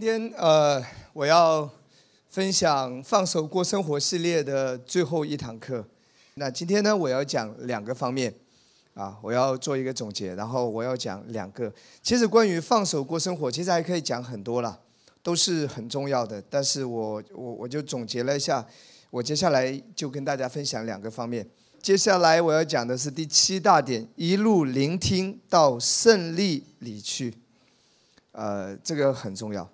今天呃，我要分享“放手过生活”系列的最后一堂课。那今天呢，我要讲两个方面，啊，我要做一个总结，然后我要讲两个。其实关于放手过生活，其实还可以讲很多了，都是很重要的。但是我我我就总结了一下，我接下来就跟大家分享两个方面。接下来我要讲的是第七大点：一路聆听到胜利里去。呃，这个很重要。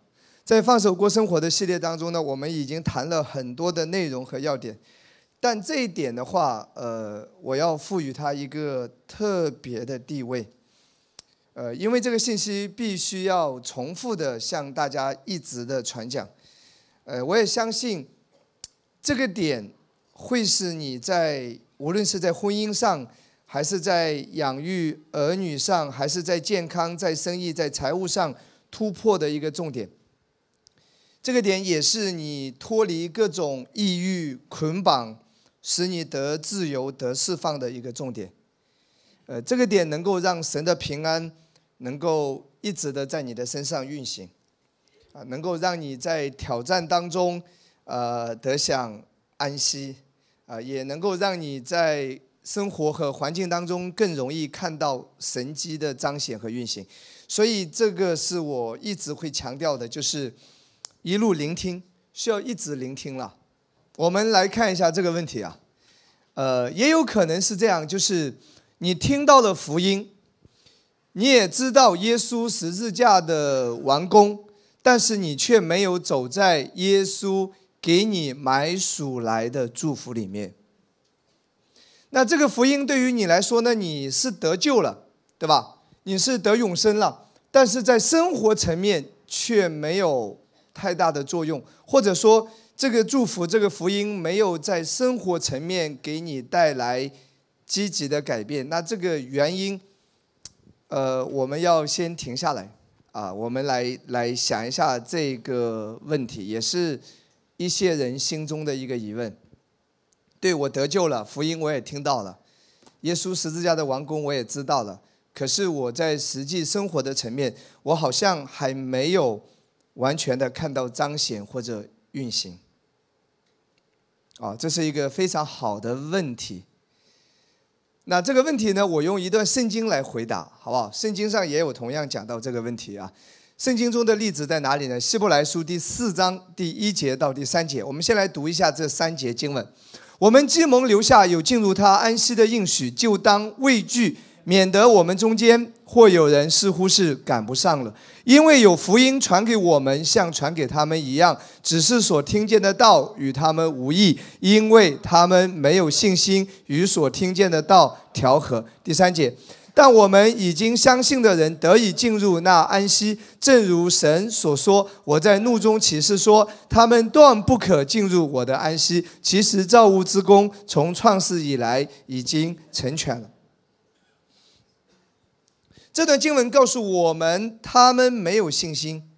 在放手过生活的系列当中呢，我们已经谈了很多的内容和要点，但这一点的话，呃，我要赋予它一个特别的地位，呃，因为这个信息必须要重复的向大家一直的传讲，呃，我也相信这个点会是你在无论是在婚姻上，还是在养育儿女上，还是在健康、在生意、在财务上突破的一个重点。这个点也是你脱离各种抑郁捆绑，使你得自由、得释放的一个重点。呃，这个点能够让神的平安能够一直的在你的身上运行，啊，能够让你在挑战当中，呃，得享安息，啊，也能够让你在生活和环境当中更容易看到神机的彰显和运行。所以，这个是我一直会强调的，就是。一路聆听，需要一直聆听了。我们来看一下这个问题啊，呃，也有可能是这样，就是你听到了福音，你也知道耶稣十字架的完工，但是你却没有走在耶稣给你买赎来的祝福里面。那这个福音对于你来说呢，你是得救了，对吧？你是得永生了，但是在生活层面却没有。太大的作用，或者说这个祝福、这个福音没有在生活层面给你带来积极的改变，那这个原因，呃，我们要先停下来啊，我们来来想一下这个问题，也是一些人心中的一个疑问。对我得救了，福音我也听到了，耶稣十字架的王宫我也知道了，可是我在实际生活的层面，我好像还没有。完全的看到彰显或者运行，啊，这是一个非常好的问题。那这个问题呢，我用一段圣经来回答，好不好？圣经上也有同样讲到这个问题啊。圣经中的例子在哪里呢？希伯来书第四章第一节到第三节，我们先来读一下这三节经文。我们既蒙留下有进入他安息的应许，就当畏惧。免得我们中间或有人似乎是赶不上了，因为有福音传给我们，像传给他们一样，只是所听见的道与他们无异，因为他们没有信心与所听见的道调和。第三节，但我们已经相信的人得以进入那安息，正如神所说：“我在怒中起誓说，他们断不可进入我的安息。”其实造物之功从创世以来已经成全了。这段经文告诉我们，他们没有信心。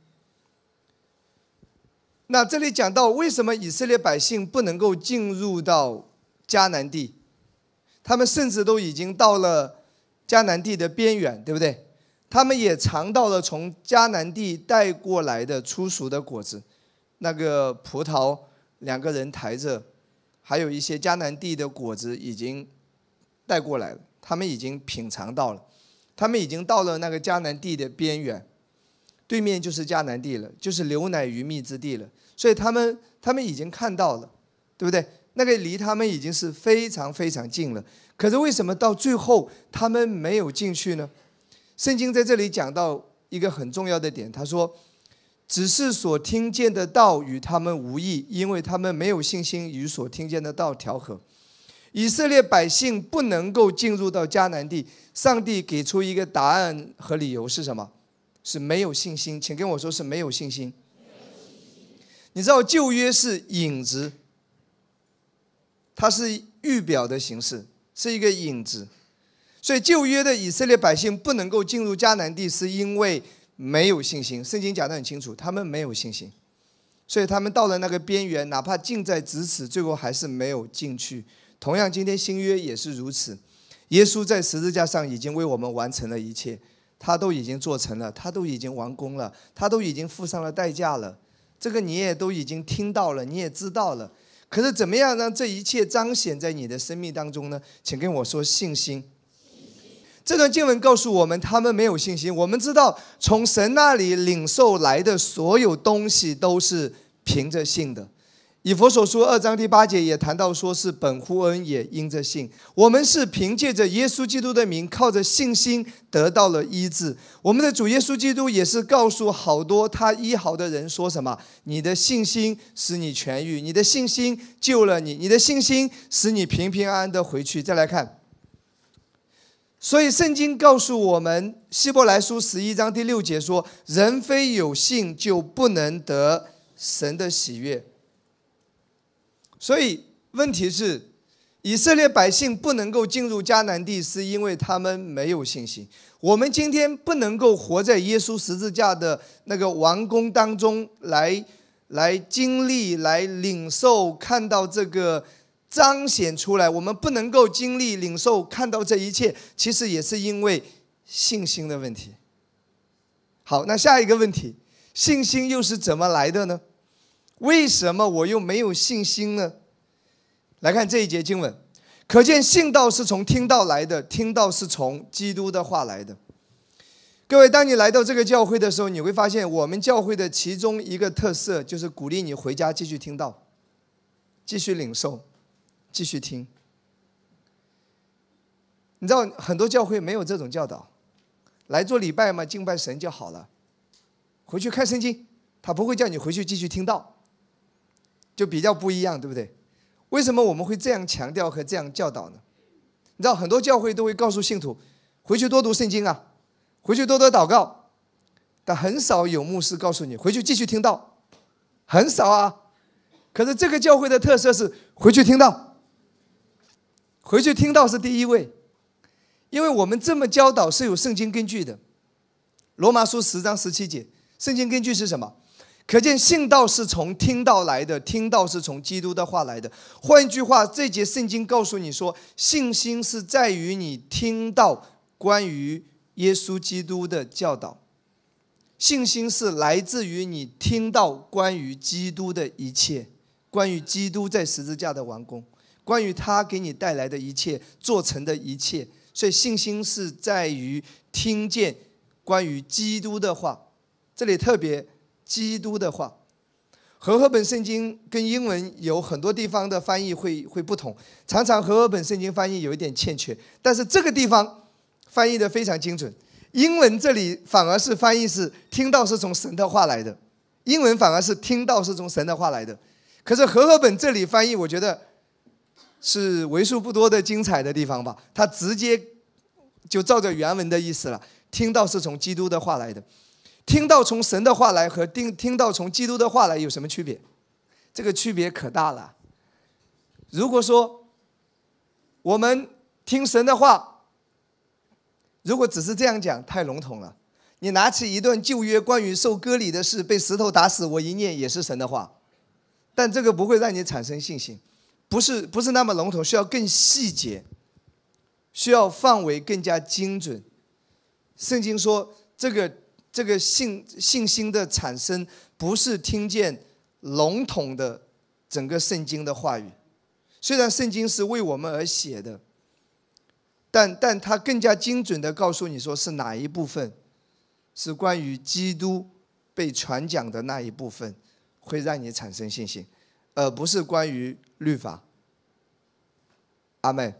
那这里讲到，为什么以色列百姓不能够进入到迦南地？他们甚至都已经到了迦南地的边缘，对不对？他们也尝到了从迦南地带过来的粗熟的果子，那个葡萄两个人抬着，还有一些迦南地的果子已经带过来了，他们已经品尝到了。他们已经到了那个迦南地的边缘，对面就是迦南地了，就是流奶与蜜之地了。所以他们他们已经看到了，对不对？那个离他们已经是非常非常近了。可是为什么到最后他们没有进去呢？圣经在这里讲到一个很重要的点，他说：“只是所听见的道与他们无异，因为他们没有信心与所听见的道调和。”以色列百姓不能够进入到迦南地，上帝给出一个答案和理由是什么？是没有信心，请跟我说是没有信心。你知道旧约是影子，它是预表的形式，是一个影子，所以旧约的以色列百姓不能够进入迦南地，是因为没有信心。圣经讲得很清楚，他们没有信心，所以他们到了那个边缘，哪怕近在咫尺，最后还是没有进去。同样，今天新约也是如此。耶稣在十字架上已经为我们完成了一切，他都已经做成了，他都已经完工了，他都已经付上了代价了。这个你也都已经听到了，你也知道了。可是怎么样让这一切彰显在你的生命当中呢？请跟我说信心。这段经文告诉我们，他们没有信心。我们知道，从神那里领受来的所有东西都是凭着信的。以佛所说二章第八节也谈到，说是本乎恩，也因着信。我们是凭借着耶稣基督的名，靠着信心得到了医治。我们的主耶稣基督也是告诉好多他医好的人说什么：你的信心使你痊愈，你的信心救了你，你的信心使你平平安安的回去。再来看，所以圣经告诉我们，希伯来书十一章第六节说：人非有信，就不能得神的喜悦。所以问题是，以色列百姓不能够进入迦南地，是因为他们没有信心。我们今天不能够活在耶稣十字架的那个王宫当中来，来经历、来领受、看到这个彰显出来。我们不能够经历、领受、看到这一切，其实也是因为信心的问题。好，那下一个问题，信心又是怎么来的呢？为什么我又没有信心呢？来看这一节经文，可见信道是从听道来的，听道是从基督的话来的。各位，当你来到这个教会的时候，你会发现我们教会的其中一个特色就是鼓励你回家继续听道，继续领受，继续听。你知道很多教会没有这种教导，来做礼拜嘛，敬拜神就好了，回去看圣经，他不会叫你回去继续听道。就比较不一样，对不对？为什么我们会这样强调和这样教导呢？你知道很多教会都会告诉信徒，回去多读圣经啊，回去多多祷告，但很少有牧师告诉你回去继续听道，很少啊。可是这个教会的特色是回去听道，回去听道是第一位，因为我们这么教导是有圣经根据的。罗马书十章十七节，圣经根据是什么？可见信道是从听到来的，听到是从基督的话来的。换一句话，这节圣经告诉你说，信心是在于你听到关于耶稣基督的教导，信心是来自于你听到关于基督的一切，关于基督在十字架的完工，关于他给你带来的一切做成的一切。所以信心是在于听见关于基督的话。这里特别。基督的话，和合本圣经跟英文有很多地方的翻译会会不同，常常和合本圣经翻译有一点欠缺，但是这个地方翻译的非常精准。英文这里反而是翻译是听到是从神的话来的，英文反而是听到是从神的话来的。可是和合本这里翻译，我觉得是为数不多的精彩的地方吧，它直接就照着原文的意思了，听到是从基督的话来的。听到从神的话来和听听到从基督的话来有什么区别？这个区别可大了。如果说我们听神的话，如果只是这样讲，太笼统了。你拿起一段旧约关于受割礼的事，被石头打死，我一念也是神的话，但这个不会让你产生信心，不是不是那么笼统，需要更细节，需要范围更加精准。圣经说这个。这个信信心的产生，不是听见笼统的整个圣经的话语。虽然圣经是为我们而写的，但但它更加精准的告诉你说是哪一部分，是关于基督被传讲的那一部分，会让你产生信心，而不是关于律法。阿妹，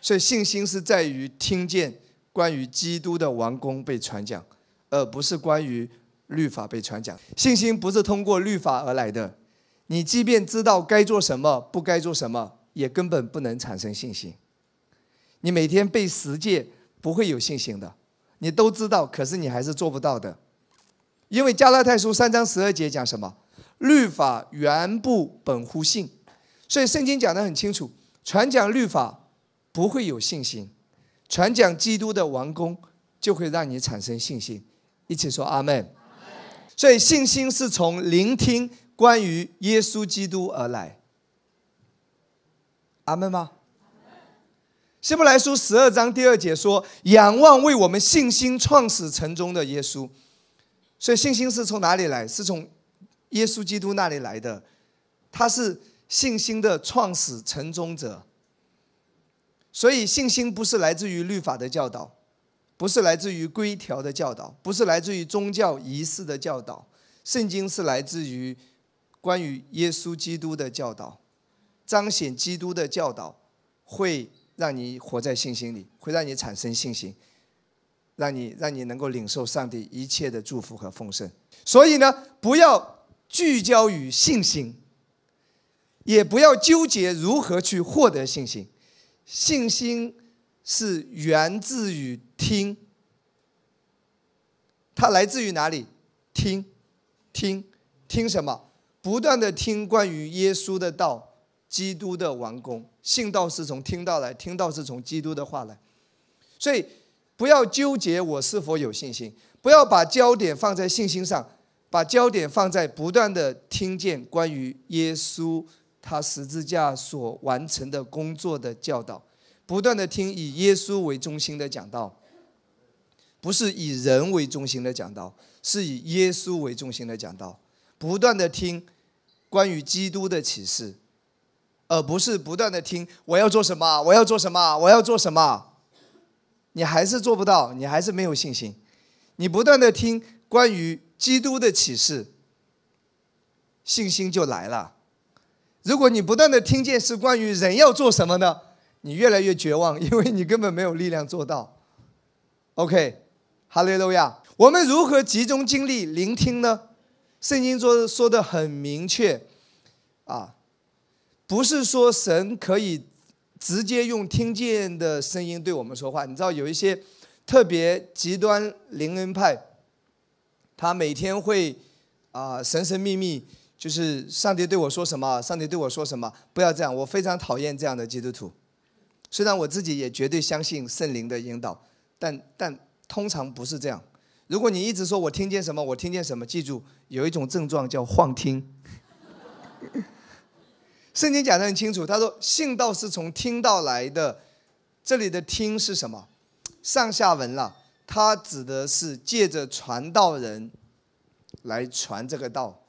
所以信心是在于听见关于基督的王宫被传讲。而不是关于律法被传讲，信心不是通过律法而来的。你即便知道该做什么，不该做什么，也根本不能产生信心。你每天背十诫不会有信心的，你都知道，可是你还是做不到的。因为加拉太书三章十二节讲什么？律法原不本乎信，所以圣经讲得很清楚，传讲律法不会有信心，传讲基督的王宫就会让你产生信心。一起说阿门。所以信心是从聆听关于耶稣基督而来。阿门吗？希伯来书十二章第二节说：“仰望为我们信心创始成终的耶稣。”所以信心是从哪里来？是从耶稣基督那里来的。他是信心的创始成终者。所以信心不是来自于律法的教导，不是来自于规条的教导，不是来自于宗教仪式的教导。圣经是来自于关于耶稣基督的教导，彰显基督的教导，会让你活在信心里，会让你产生信心，让你让你能够领受上帝一切的祝福和丰盛。所以呢，不要聚焦于信心，也不要纠结如何去获得信心。信心是源自于听，它来自于哪里？听，听，听什么？不断的听关于耶稣的道、基督的王宫。信道是从听到来，听到是从基督的话来。所以不要纠结我是否有信心，不要把焦点放在信心上，把焦点放在不断的听见关于耶稣。他十字架所完成的工作的教导，不断的听以耶稣为中心的讲道，不是以人为中心的讲道，是以耶稣为中心的讲道。不断的听关于基督的启示，而不是不断的听我要做什么，我要做什么，我要做什么，你还是做不到，你还是没有信心。你不断的听关于基督的启示，信心就来了。如果你不断的听见是关于人要做什么呢？你越来越绝望，因为你根本没有力量做到。OK，哈利路亚。我们如何集中精力聆听呢？圣经说说的很明确，啊，不是说神可以直接用听见的声音对我们说话。你知道有一些特别极端灵恩派，他每天会啊神神秘秘。就是上帝对我说什么，上帝对我说什么，不要这样。我非常讨厌这样的基督徒。虽然我自己也绝对相信圣灵的引导，但但通常不是这样。如果你一直说我听见什么，我听见什么，记住有一种症状叫幻听。圣经讲得很清楚，他说信道是从听到来的。这里的听是什么？上下文了，它指的是借着传道人来传这个道。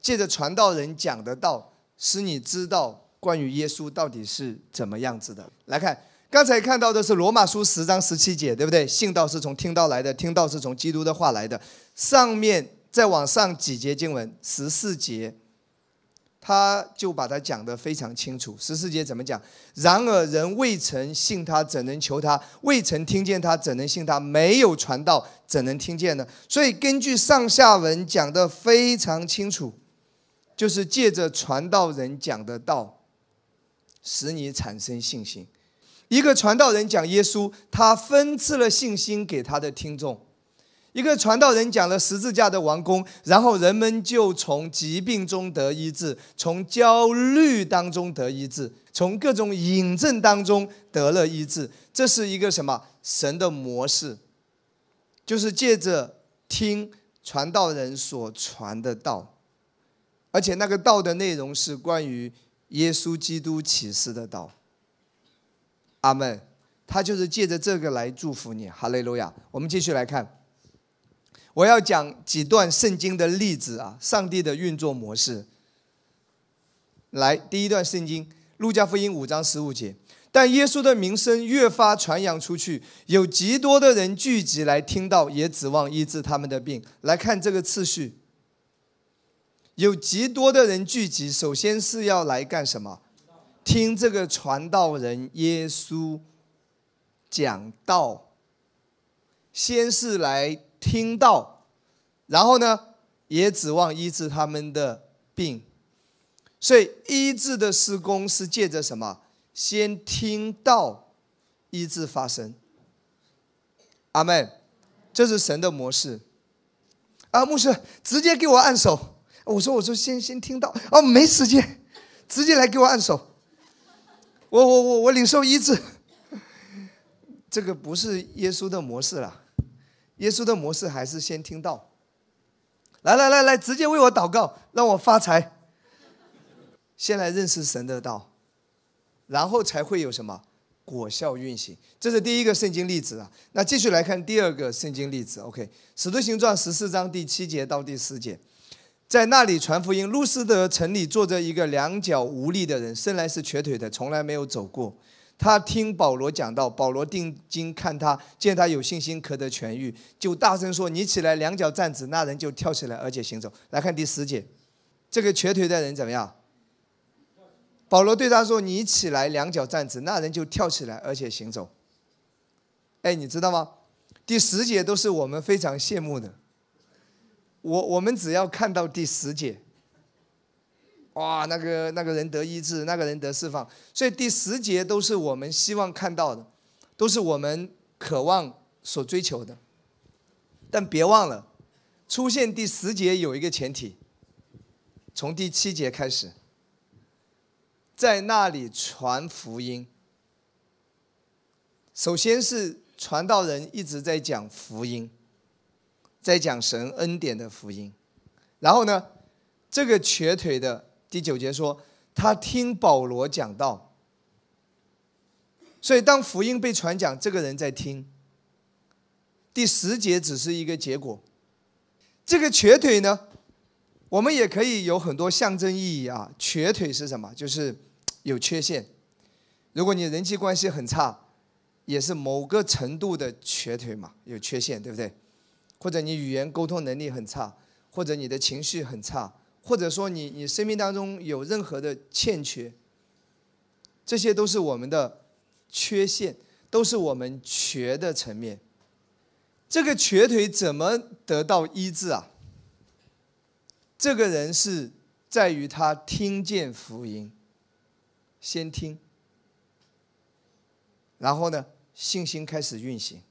借着传道人讲的道，使你知道关于耶稣到底是怎么样子的。来看，刚才看到的是罗马书十章十七节，对不对？信道是从听到来的，听到是从基督的话来的。上面再往上几节经文，十四节，他就把它讲得非常清楚。十四节怎么讲？然而人未曾信他，怎能求他？未曾听见他，怎能信他？没有传道，怎能听见呢？所以根据上下文讲得非常清楚。就是借着传道人讲的道，使你产生信心。一个传道人讲耶稣，他分赐了信心给他的听众；一个传道人讲了十字架的王宫，然后人们就从疾病中得医治，从焦虑当中得医治，从各种引症当中得了医治。这是一个什么神的模式？就是借着听传道人所传的道。而且那个道的内容是关于耶稣基督启示的道。阿门。他就是借着这个来祝福你，哈利路亚。我们继续来看，我要讲几段圣经的例子啊，上帝的运作模式。来，第一段圣经，路加福音五章十五节。但耶稣的名声越发传扬出去，有极多的人聚集来听到，也指望医治他们的病。来看这个次序。有极多的人聚集，首先是要来干什么？听这个传道人耶稣讲道。先是来听道，然后呢，也指望医治他们的病。所以医治的施工是借着什么？先听到医治发生。阿门。这是神的模式。啊，牧师，直接给我按手。我说，我说，先先听到哦，没时间，直接来给我按手。我我我我领受医治，这个不是耶稣的模式了。耶稣的模式还是先听到。来来来来，直接为我祷告，让我发财。先来认识神的道，然后才会有什么果效运行。这是第一个圣经例子啊。那继续来看第二个圣经例子。OK，使徒行传十四章第七节到第十节，在那里传福音。路斯德城里坐着一个两脚无力的人，生来是瘸腿的，从来没有走过。他听保罗讲到，保罗定睛看他，见他有信心，可得痊愈，就大声说：“你起来，两脚站直。”那人就跳起来，而且行走。来看第十节，这个瘸腿的人怎么样？保罗对他说：“你起来，两脚站直。”那人就跳起来，而且行走。哎，你知道吗？第十节都是我们非常羡慕的。我我们只要看到第十节。哇，那个那个人得医治，那个人得释放，所以第十节都是我们希望看到的，都是我们渴望所追求的。但别忘了，出现第十节有一个前提，从第七节开始，在那里传福音。首先是传道人一直在讲福音，在讲神恩典的福音，然后呢，这个瘸腿的。第九节说，他听保罗讲道，所以当福音被传讲，这个人在听。第十节只是一个结果。这个瘸腿呢，我们也可以有很多象征意义啊。瘸腿是什么？就是有缺陷。如果你人际关系很差，也是某个程度的瘸腿嘛，有缺陷，对不对？或者你语言沟通能力很差，或者你的情绪很差。或者说你你生命当中有任何的欠缺，这些都是我们的缺陷，都是我们瘸的层面。这个瘸腿怎么得到医治啊？这个人是在于他听见福音，先听，然后呢，信心开始运行。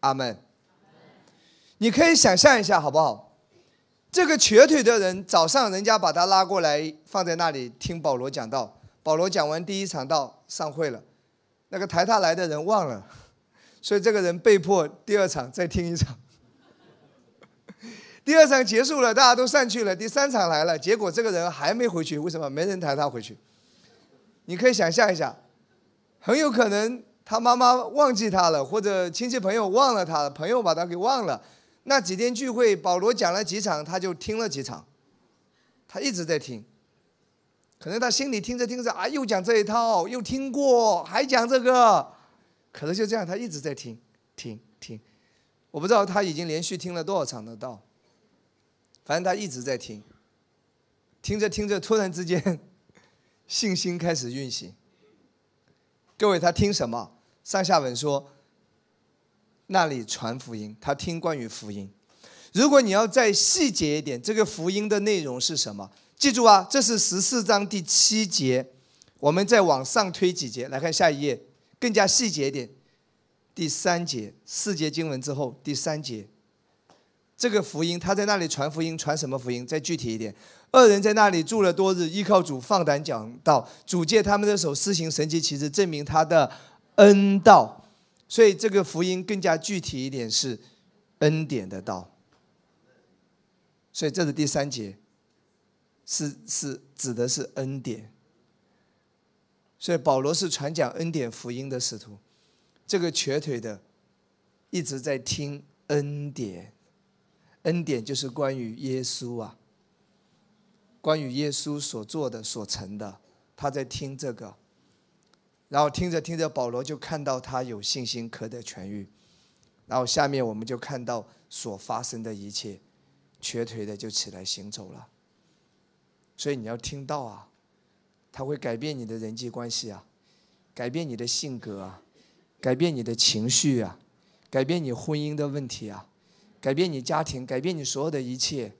阿门。你可以想象一下，好不好？这个瘸腿的人，早上人家把他拉过来放在那里听保罗讲道。保罗讲完第一场道上会了，那个抬他来的人忘了，所以这个人被迫第二场再听一场。第二场结束了，大家都散去了。第三场来了，结果这个人还没回去，为什么？没人抬他回去。你可以想象一下，很有可能他妈妈忘记他了，或者亲戚朋友忘了他了，朋友把他给忘了。那几天聚会，保罗讲了几场，他就听了几场，他一直在听。可能他心里听着听着啊，又讲这一套，又听过，还讲这个，可能就这样，他一直在听，听，听。我不知道他已经连续听了多少场的道，反正他一直在听。听着听着，突然之间，信心开始运行。各位，他听什么？上下文说。那里传福音，他听关于福音。如果你要再细节一点，这个福音的内容是什么？记住啊，这是十四章第七节。我们再往上推几节，来看下一页，更加细节一点。第三节，四节经文之后，第三节，这个福音他在那里传福音，传什么福音？再具体一点，二人在那里住了多日，依靠主放胆讲道，主借他们的手施行神迹奇事，证明他的恩道。所以这个福音更加具体一点是恩典的道，所以这是第三节，是是指的是恩典。所以保罗是传讲恩典福音的使徒，这个瘸腿的一直在听恩典，恩典就是关于耶稣啊，关于耶稣所做的所成的，他在听这个。然后听着听着，保罗就看到他有信心可得痊愈。然后下面我们就看到所发生的一切，瘸腿的就起来行走了。所以你要听到啊，他会改变你的人际关系啊，改变你的性格啊，改变你的情绪啊，改变你婚姻的问题啊，改变你家庭，改变你所有的一切。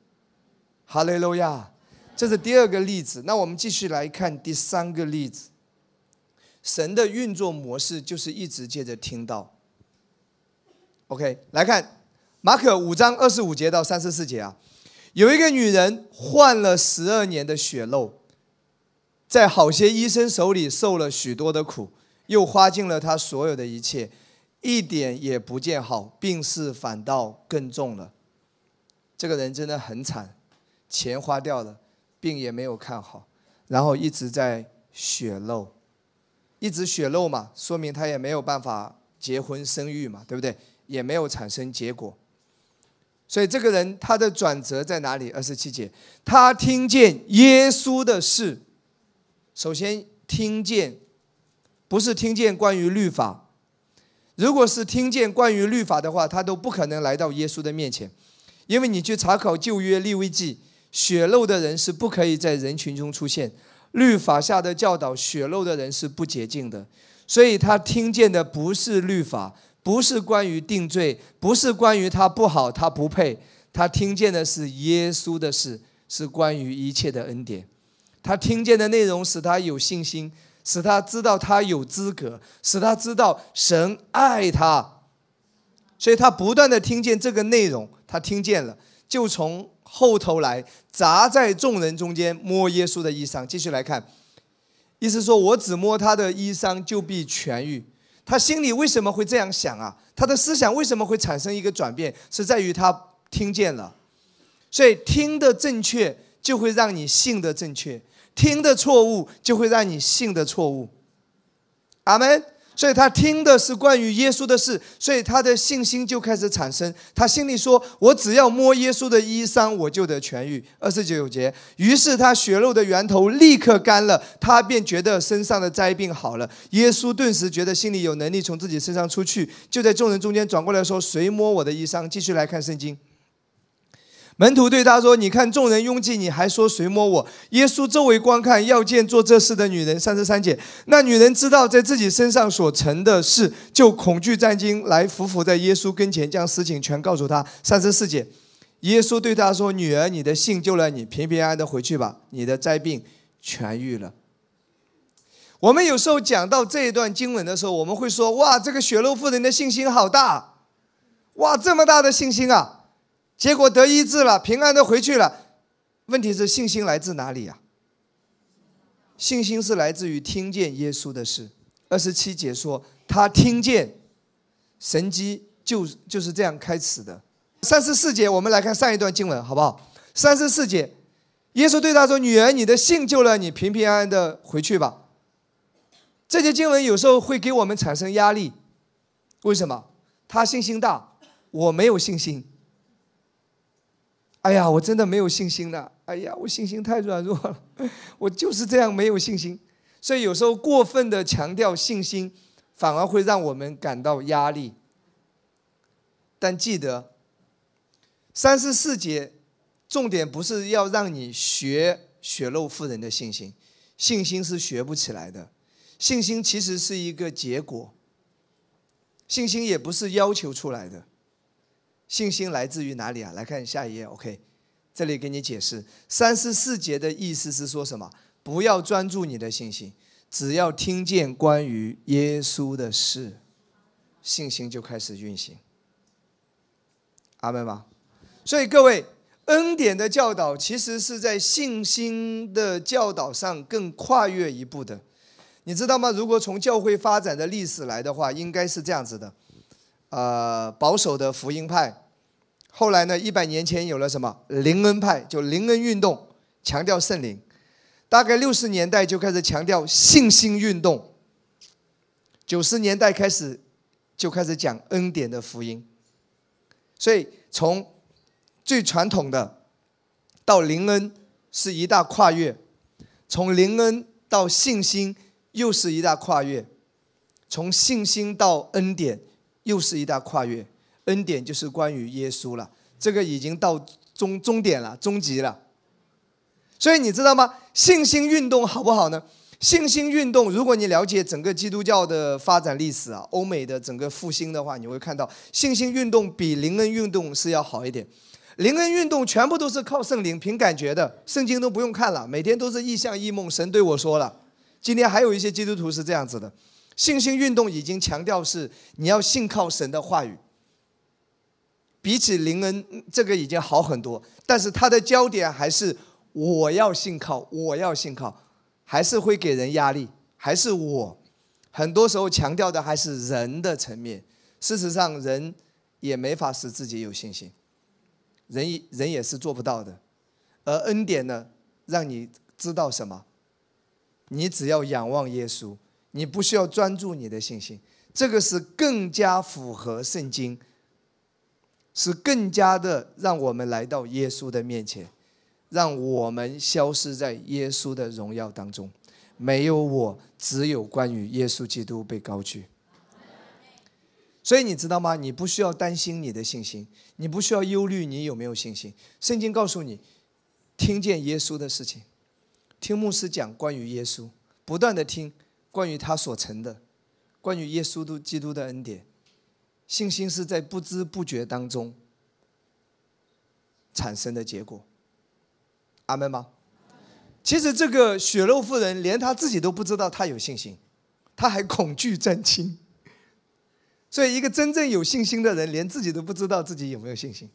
哈利路亚！这是第二个例子。那我们继续来看第三个例子。神的运作模式就是一直借着听到。OK，来看马可五章二十五节到三十四节啊，有一个女人患了十二年的血漏，在好些医生手里受了许多的苦，又花尽了她所有的一切，一点也不见好，病势反倒更重了。这个人真的很惨，钱花掉了，病也没有看好，然后一直在血漏。一直血肉嘛，说明他也没有办法结婚生育嘛，对不对？也没有产生结果。所以这个人他的转折在哪里？二十七节，他听见耶稣的事。首先听见，不是听见关于律法。如果是听见关于律法的话，他都不可能来到耶稣的面前，因为你去查考旧约立位记，血肉的人是不可以在人群中出现。律法下的教导，血肉的人是不洁净的。所以他听见的不是律法。不是关于定罪，不是关于他不好，他不配。他听见的是耶稣的事，是关于一切的恩典。他听见的内容使他有信心，使他知道他有资格，使他知道神爱他。所以他不断的听见这个内容，他听见了，就从后头来砸在众人中间摸耶稣的衣裳。继续来看，意思说我只摸他的衣裳，就必痊愈。他心里为什么会这样想啊？他的思想为什么会产生一个转变？是在于他听见了，所以听的正确就会让你信的正确，听的错误就会让你信的错误。阿门。所以他听的是关于耶稣的事，所以他的信心就开始产生。他心里说：“我只要摸耶稣的衣裳，我就得痊愈。”二十九节，于是他血肉的源头立刻干了，他便觉得身上的灾病好了。耶稣顿时觉得心里有能力从自己身上出去，就在众人中间转过来说：“谁摸我的衣裳？”继续来看圣经。门徒对他说：“你看众人拥挤，你还说谁摸我？”耶稣周围观看，要见做这事的女人。三十三节，那女人知道在自己身上所成的事，就恐惧战惊，来伏伏在耶稣跟前，将事情全告诉他。三十四节，耶稣对他说：“女儿，你的信救了你，平平安安的回去吧，你的灾病痊愈了。”我们有时候讲到这一段经文的时候，我们会说：“哇，这个血肉妇人的信心好大！哇，这么大的信心啊！”结果得医治了，平安的回去了。问题是信心来自哪里呀？信心是来自于听见耶稣的事。二十七节说，他听见神机就就是这样开始的。三十四节，我们来看上一段经文，好不好？三十四节，耶稣对他说：“女儿，你的信救了你，平平安安的回去吧。”这些经文有时候会给我们产生压力，为什么？他信心大，我没有信心。哎呀，我真的没有信心了。哎呀，我信心太软弱了，我就是这样没有信心。所以有时候过分的强调信心，反而会让我们感到压力。但记得，三十四节重点不是要让你学血肉妇人的信心，信心是学不起来的。信心其实是一个结果，信心也不是要求出来的。信心来自于哪里啊？来看下一页，OK，这里给你解释三十四节的意思是说什么？不要专注你的信心，只要听见关于耶稣的事，信心就开始运行。阿门吗？所以各位，恩典的教导其实是在信心的教导上更跨越一步的，你知道吗？如果从教会发展的历史来的话，应该是这样子的。呃，保守的福音派，后来呢，一百年前有了什么灵恩派，就灵恩运动，强调圣灵。大概六十年代就开始强调信心运动，九十年代开始就开始讲恩典的福音。所以从最传统的到灵恩是一大跨越，从灵恩到信心又是一大跨越，从信心到恩典。又是一大跨越，恩典就是关于耶稣了，这个已经到终终点了，终极了。所以你知道吗？信心运动好不好呢？信心运动，如果你了解整个基督教的发展历史啊，欧美的整个复兴的话，你会看到信心运动比灵恩运动是要好一点。灵恩运动全部都是靠圣灵凭感觉的，圣经都不用看了，每天都是异象异梦，神对我说了。今天还有一些基督徒是这样子的。信心运动已经强调是你要信靠神的话语，比起灵恩这个已经好很多，但是他的焦点还是我要信靠，我要信靠，还是会给人压力，还是我很多时候强调的还是人的层面。事实上，人也没法使自己有信心，人人也是做不到的。而恩典呢，让你知道什么？你只要仰望耶稣。你不需要专注你的信心，这个是更加符合圣经，是更加的让我们来到耶稣的面前，让我们消失在耶稣的荣耀当中。没有我，只有关于耶稣基督被高举。所以你知道吗？你不需要担心你的信心，你不需要忧虑你有没有信心。圣经告诉你，听见耶稣的事情，听牧师讲关于耶稣，不断的听关于他所成的，关于耶稣基督的恩典。信心是在不知不觉当中产生的结果。阿门吗？其实这个血肉妇人连他自己都不知道他有信心，他还恐惧战惊。所以，一个真正有信心的人，连自己都不知道自己有没有信心，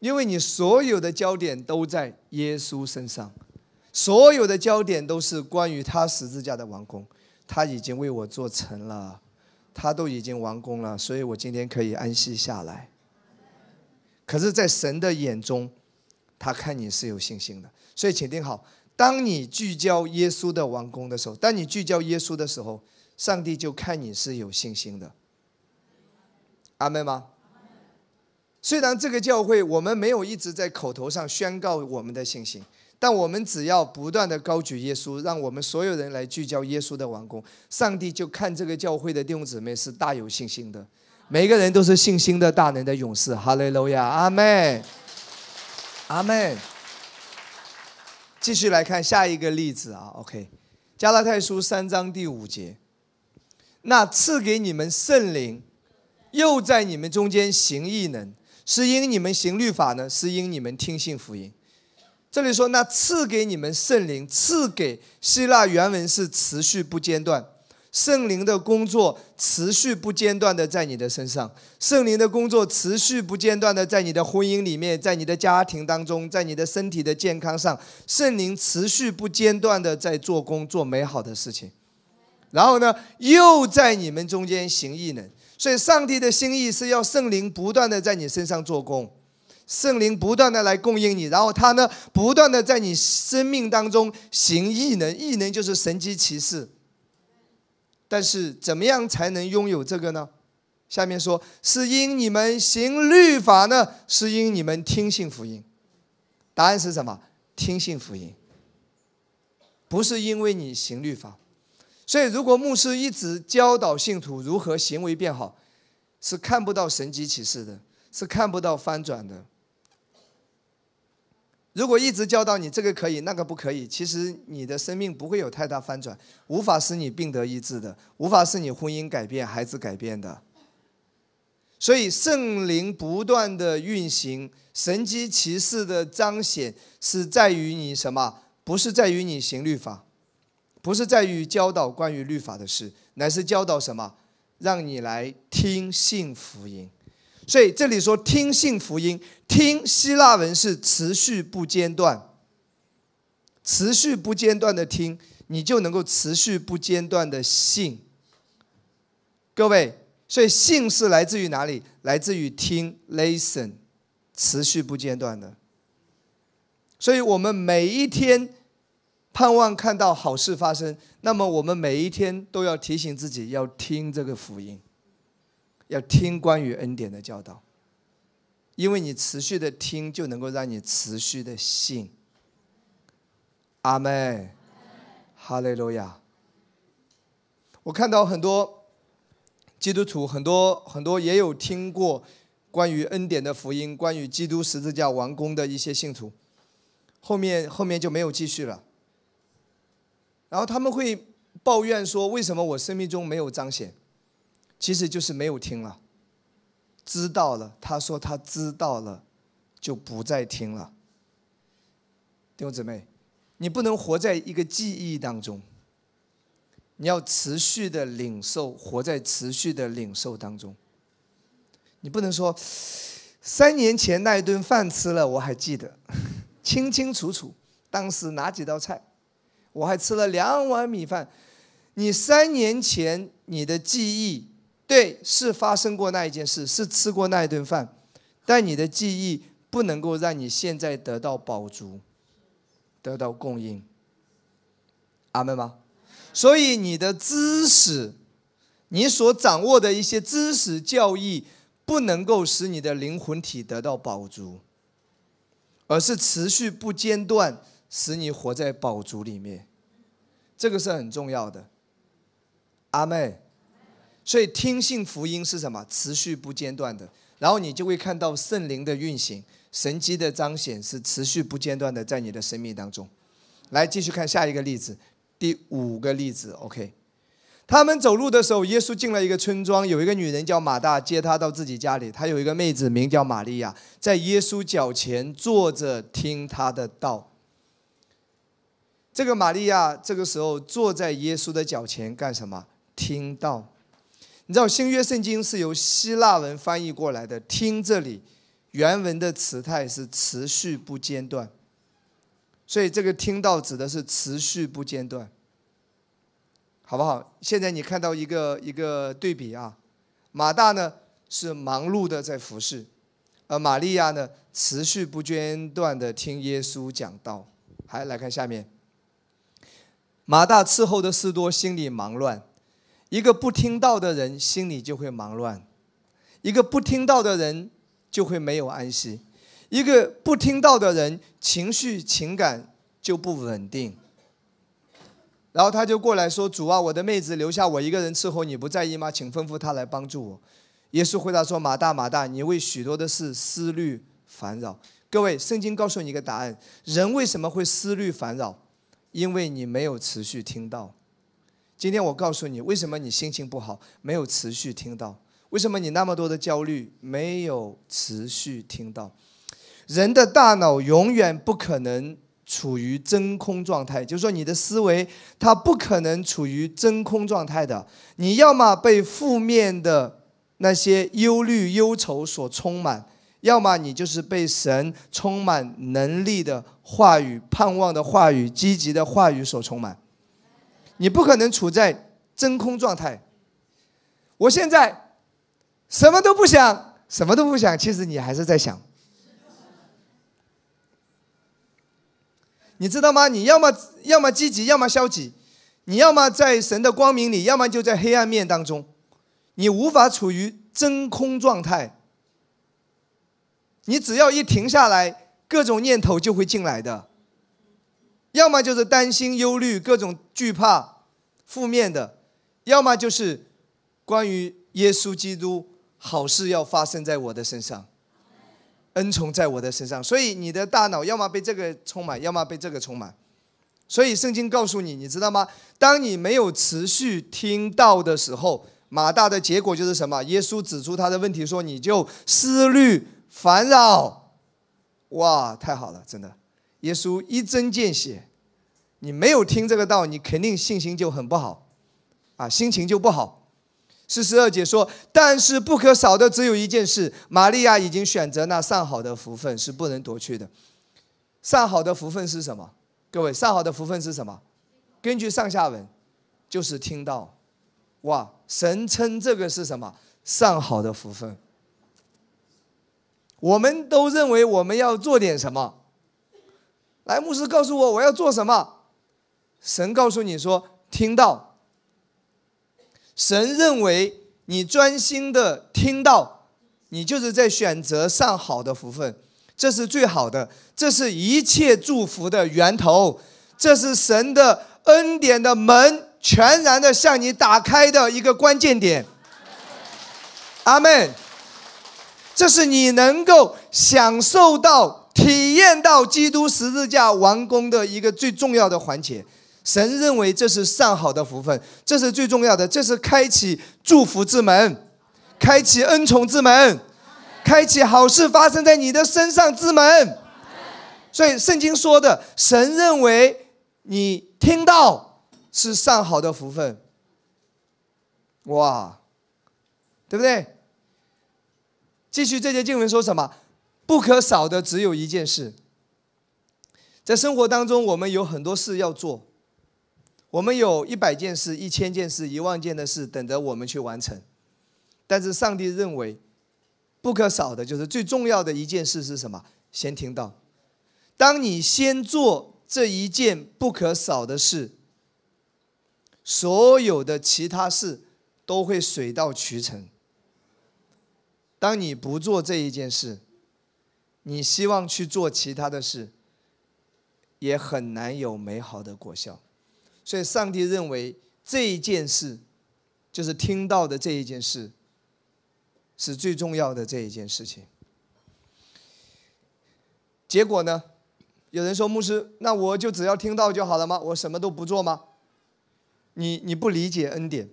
因为你所有的焦点都在耶稣身上，所有的焦点都是关于他十字架的完工，他已经为我做成了，他都已经完工了，所以我今天可以安息下来。可是，在神的眼中，他看你是有信心的，所以请听好：当你聚焦耶稣的完工的时候，当你聚焦耶稣的时候，上帝就看你是有信心的。阿门吗？虽然这个教会我们没有一直在口头上宣告我们的信心，但我们只要不断的高举耶稣，让我们所有人来聚焦耶稣的王宫，上帝就看这个教会的弟兄姊妹是大有信心的，每个人都是信心的大能的勇士。哈利路亚，阿门，阿门。继续来看下一个例子啊，OK，加拉太书三章第五节，那赐给你们圣灵。又在你们中间行异能，是因你们行律法呢？是因你们听信福音。这里说，那赐给你们圣灵，赐给希腊原文是持续不间断，圣灵的工作持续不间断的在你的身上，圣灵的工作持续不间断的在你的婚姻里面，在你的家庭当中，在你的身体的健康上，圣灵持续不间断的在做工，做美好的事情。然后呢，又在你们中间行异能。所以，上帝的心意是要圣灵不断的在你身上做工，圣灵不断的来供应你，然后他呢，不断的在你生命当中行异能，异能就是神机骑士。但是，怎么样才能拥有这个呢？下面说，是因你们行律法呢，是因你们听信福音。答案是什么？听信福音，不是因为你行律法。所以，如果牧师一直教导信徒如何行为变好，是看不到神迹启示的，是看不到翻转的。如果一直教导你这个可以，那个不可以，其实你的生命不会有太大翻转，无法使你病得医治的，无法使你婚姻改变、孩子改变的。所以，圣灵不断的运行，神迹骑士的彰显是在于你什么？不是在于你行律法。不是在于教导关于律法的事，乃是教导什么？让你来听信福音。所以这里说听信福音，听希腊文是持续不间断，持续不间断的听，你就能够持续不间断的信。各位，所以信是来自于哪里？来自于听，listen，持续不间断的。所以我们每一天。盼望看到好事发生，那么我们每一天都要提醒自己要听这个福音，要听关于恩典的教导，因为你持续的听，就能够让你持续的信。阿门，哈利路亚。我看到很多基督徒，很多很多也有听过关于恩典的福音，关于基督十字架完工的一些信徒，后面后面就没有继续了。然后他们会抱怨说：“为什么我生命中没有彰显？”其实就是没有听了，知道了。他说他知道了，就不再听了。弟兄姊妹，你不能活在一个记忆当中，你要持续的领受，活在持续的领受当中。你不能说三年前那一顿饭吃了，我还记得清清楚楚，当时哪几道菜。我还吃了两碗米饭。你三年前你的记忆，对，是发生过那一件事，是吃过那一顿饭，但你的记忆不能够让你现在得到饱足，得到供应。阿门吗？所以你的知识，你所掌握的一些知识教义，不能够使你的灵魂体得到饱足，而是持续不间断，使你活在饱足里面。这个是很重要的。阿妹，所以听信福音是什么？持续不间断的，然后你就会看到圣灵的运行。神机的彰显是持续不间断的，在你的生命当中。来，继续看下一个例子，第五个例子。OK，他们走路的时候，耶稣进了一个村庄，有一个女人叫马大接他到自己家里。他有一个妹子名叫玛利亚，在耶稣脚前坐着听他的道。这个玛利亚这个时候坐在耶稣的脚前干什么？听到。你知道新约圣经是由希腊文翻译过来的，听这里。原文的词态是持续不间断，所以这个听到指的是持续不间断，好不好？现在你看到一个一个对比啊，马大呢是忙碌的在服侍，而玛利亚呢持续不间断的听耶稣讲道。还来看下面，马大伺候的事多，心里忙乱；一个不听到的人，心里就会忙乱；一个不听到的人。就会没有安息，一个不听到的人，情绪情感就不稳定。然后他就过来说：“主啊，我的妹子留下我一个人伺候，你不在意吗？请吩咐他来帮助我。”耶稣回答说：“马大，马大，你为许多的事思虑烦扰。”各位，圣经告诉你一个答案：人为什么会思虑烦扰？因为你没有持续听到。今天我告诉你，为什么你心情不好？没有持续听到。为什么你那么多的焦虑没有持续听到？人的大脑永远不可能处于真空状态，就是说你的思维它不可能处于真空状态的。你要么被负面的那些忧虑、忧愁所充满，要么你就是被神充满能力的话语、盼望的话语、积极的话语所充满。你不可能处在真空状态。我现在。什么都不想，什么都不想，其实你还是在想。你知道吗？你要么要么积极，要么消极，你要么在神的光明里，要么就在黑暗面当中，你无法处于真空状态。你只要一停下来，各种念头就会进来的，要么就是担心、忧虑、各种惧怕、负面的，要么就是关于耶稣基督。好事要发生在我的身上，恩宠在我的身上，所以你的大脑要么被这个充满，要么被这个充满。所以圣经告诉你，你知道吗？当你没有持续听到的时候，马大的结果就是什么？耶稣指出他的问题，说你就思虑烦扰。哇，太好了，真的，耶稣一针见血。你没有听这个道，你肯定信心就很不好，啊，心情就不好。四十二节说：“但是不可少的只有一件事，玛利亚已经选择那上好的福分，是不能夺去的。上好的福分是什么？各位，上好的福分是什么？根据上下文，就是听到。哇，神称这个是什么？上好的福分。我们都认为我们要做点什么。来，牧师告诉我我要做什么。神告诉你说，听到。”神认为你专心的听到，你就是在选择上好的福分，这是最好的，这是一切祝福的源头，这是神的恩典的门全然的向你打开的一个关键点。阿门。这是你能够享受到、体验到基督十字架完工的一个最重要的环节。神认为这是上好的福分，这是最重要的，这是开启祝福之门，开启恩宠之门，开启好事发生在你的身上之门。所以圣经说的，神认为你听到是上好的福分。哇，对不对？继续这节经文说什么？不可少的只有一件事。在生活当中，我们有很多事要做。我们有一百件事、一千件事、一万件的事等着我们去完成，但是上帝认为不可少的就是最重要的一件事是什么？先听到。当你先做这一件不可少的事，所有的其他事都会水到渠成。当你不做这一件事，你希望去做其他的事，也很难有美好的果效。所以，上帝认为这一件事，就是听到的这一件事，是最重要的这一件事情。结果呢？有人说牧师，那我就只要听到就好了吗？我什么都不做吗？你你不理解恩典。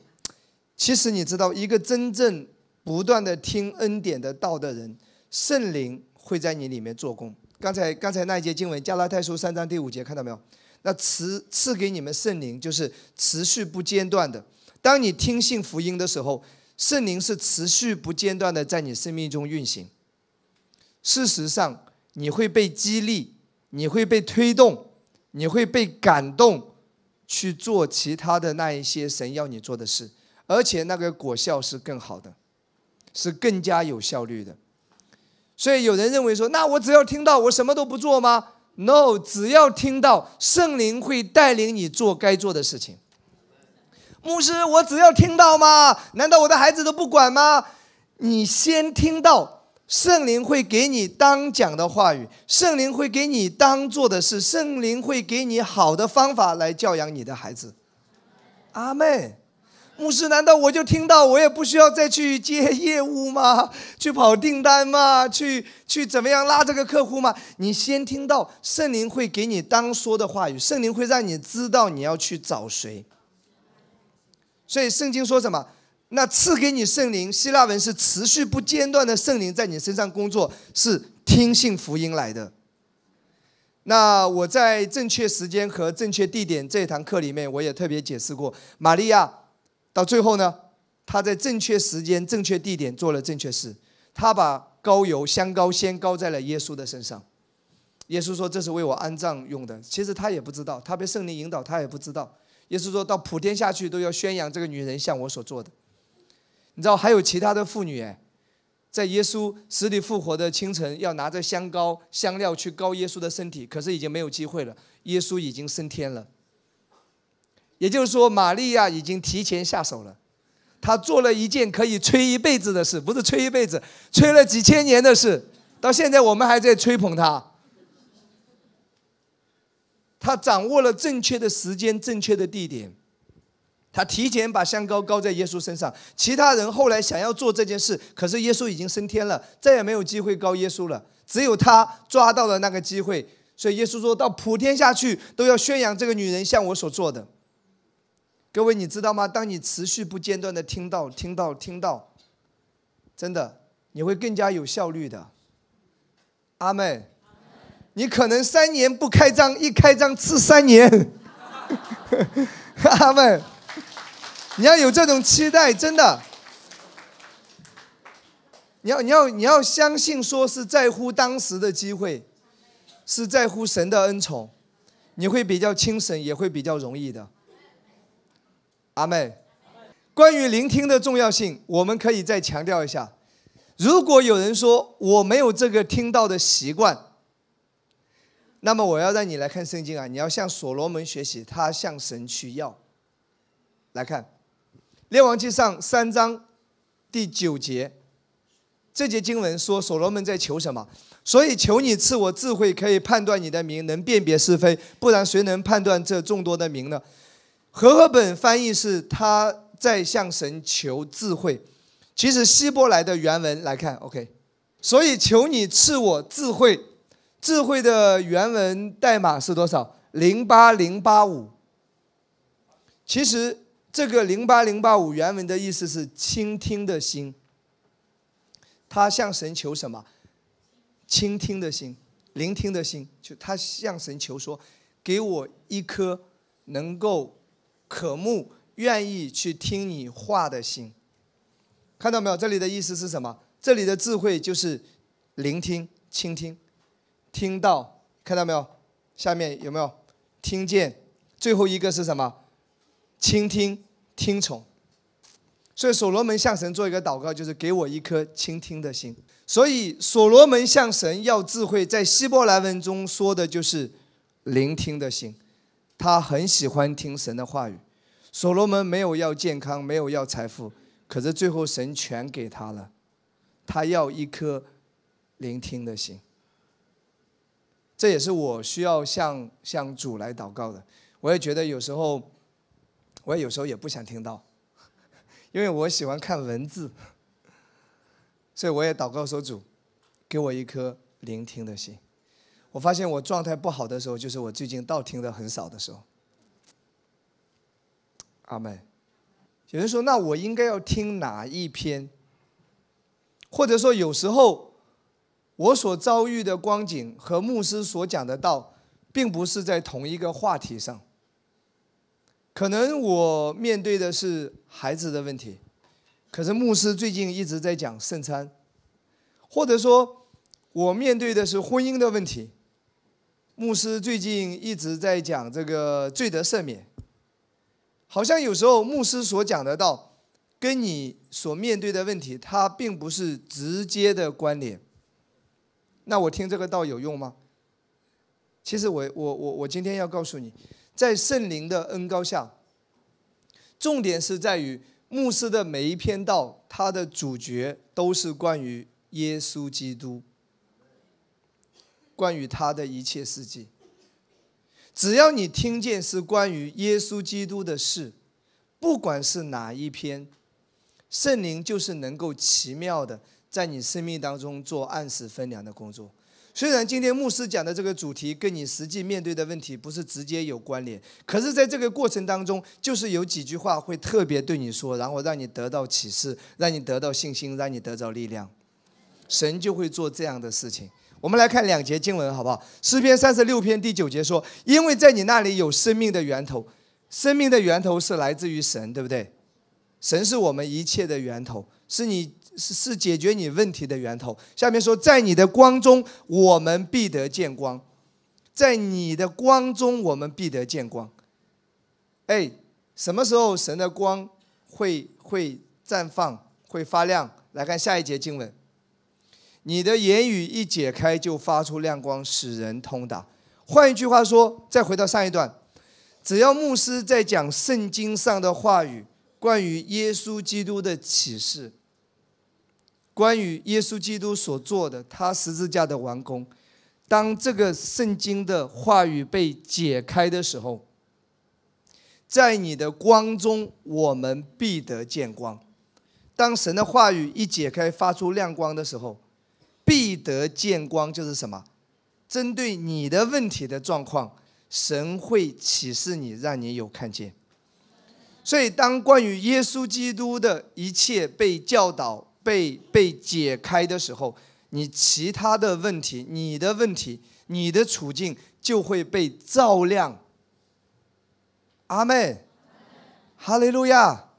其实你知道，一个真正不断的听恩典的道的人，圣灵会在你里面做工。刚才刚才那一节经文，加拉太书三章第五节，看到没有？那赐赐给你们圣灵，就是持续不间断的。当你听信福音的时候，圣灵是持续不间断的在你生命中运行。事实上，你会被激励。你会被推动，你会被感动，去做其他的那一些神要你做的事，而且那个果效是更好的，是更加有效率的。所以有人认为说，那我只要听到，我什么都不做吗？No，只要听到，圣灵会带领你做该做的事情。牧师，我只要听到吗？难道我的孩子都不管吗？你先听到。圣灵会给你当讲的话语，圣灵会给你当做的事，圣灵会给你好的方法来教养你的孩子。阿妹，牧师，难道我就听到我也不需要再去接业务吗？去跑订单吗？去去怎么样拉这个客户吗？你先听到圣灵会给你当说的话语，圣灵会让你知道你要去找谁。所以圣经说什么？那赐给你圣灵，希腊文是持续不间断的圣灵在你身上工作，是听信福音来的。那我在正确时间和正确地点这一堂课里面，我也特别解释过，玛利亚到最后呢，他在正确时间、正确地点做了正确事，他把膏油香膏先膏在了耶稣的身上。耶稣说这是为我安葬用的，其实他也不知道，他被圣灵引导，他也不知道。耶稣说到普天下去都要宣扬这个女人像我所做的。你知道还有其他的妇女哎，在耶稣死里复活的清晨，要拿着香膏香料去膏耶稣的身体，可是已经没有机会了。耶稣已经升天了，也就是说，玛利亚已经提前下手了。她做了一件可以吹一辈子的事，不是吹一辈子，吹了几千年的事，到现在我们还在吹捧她。她掌握了正确的时间，正确的地点。他提前把香膏膏在耶稣身上，其他人后来想要做这件事，可是耶稣已经升天了，再也没有机会膏耶稣了。只有他抓到了那个机会，所以耶稣说到普天下去都要宣扬这个女人像我所做的。各位，你知道吗？当你持续不间断的听到、听到、听到，真的你会更加有效率的。阿妹，你可能三年不开张，一开张吃三年。阿妹。你要有这种期待，真的。你要你要你要相信，说是在乎当时的机会，是在乎神的恩宠，你会比较轻省，也会比较容易的。阿妹，关于聆听的重要性，我们可以再强调一下。如果有人说我没有这个听到的习惯，那么我要让你来看圣经啊，你要向所罗门学习，他向神去要。来看。列王记上三章第九节，这节经文说所罗门在求什么？所以求你赐我智慧，可以判断你的名，能辨别是非。不然谁能判断这众多的名呢？和合本翻译是他在向神求智慧。其实希伯来的原文来看，OK。所以求你赐我智慧，智慧的原文代码是多少？零八零八五。其实。这个零八零八五原文的意思是倾听的心。他向神求什么？倾听的心，聆听的心。就他向神求说：“给我一颗能够渴慕、愿意去听你话的心。”看到没有？这里的意思是什么？这里的智慧就是聆听、倾听、听到。看到没有？下面有没有听见？最后一个是什么？倾听、听从，所以所罗门向神做一个祷告，就是给我一颗倾听的心。所以所罗门向神要智慧，在希伯来文中说的就是聆听的心。他很喜欢听神的话语，所罗门没有要健康，没有要财富，可是最后神全给他了，他要一颗聆听的心。这也是我需要向向主来祷告的。我也觉得有时候，我也有时候也不想听到，因为我喜欢看文字，所以我也祷告说主，给我一颗聆听的心。我发现我状态不好的时候，就是我最近道听的很少的时候。阿门。有人说：“那我应该要听哪一篇？”或者说，有时候我所遭遇的光景和牧师所讲的道，并不是在同一个话题上。可能我面对的是孩子的问题，可是牧师最近一直在讲圣餐；或者说，我面对的是婚姻的问题，牧师最近一直在讲这个罪得赦免。好像有时候牧师所讲的道，跟你所面对的问题，它并不是直接的关联。那我听这个道有用吗？其实我我我我今天要告诉你，在圣灵的恩高下，重点是在于牧师的每一篇道，它的主角都是关于耶稣基督，关于他的一切事迹。只要你听见是关于耶稣基督的事，不管是哪一篇，圣灵就是能够奇妙的在你生命当中做按时分粮的工作。虽然今天牧师讲的这个主题跟你实际面对的问题不是直接有关联，可是在这个过程当中，就是有几句话会特别对你说，然后让你得到启示，让你得到信心，让你得到力量，神就会做这样的事情。我们来看两节经文，好不好？诗篇三十六篇第九节说：“因为在你那里有生命的源头，生命的源头是来自于神，对不对？神是我们一切的源头，是你是是解决你问题的源头。下面说，在你的光中，我们必得见光；在你的光中，我们必得见光。哎，什么时候神的光会会绽放、会发亮？来看下一节经文。”你的言语一解开，就发出亮光，使人通达。换一句话说，再回到上一段，只要牧师在讲圣经上的话语，关于耶稣基督的启示，关于耶稣基督所做的，他十字架的完工，当这个圣经的话语被解开的时候，在你的光中，我们必得见光。当神的话语一解开，发出亮光的时候。必得见光，就是什么？针对你的问题的状况，神会启示你，让你有看见。所以，当关于耶稣基督的一切被教导、被被解开的时候，你其他的问题、你的问题、你的处境就会被照亮。阿妹，哈利路亚，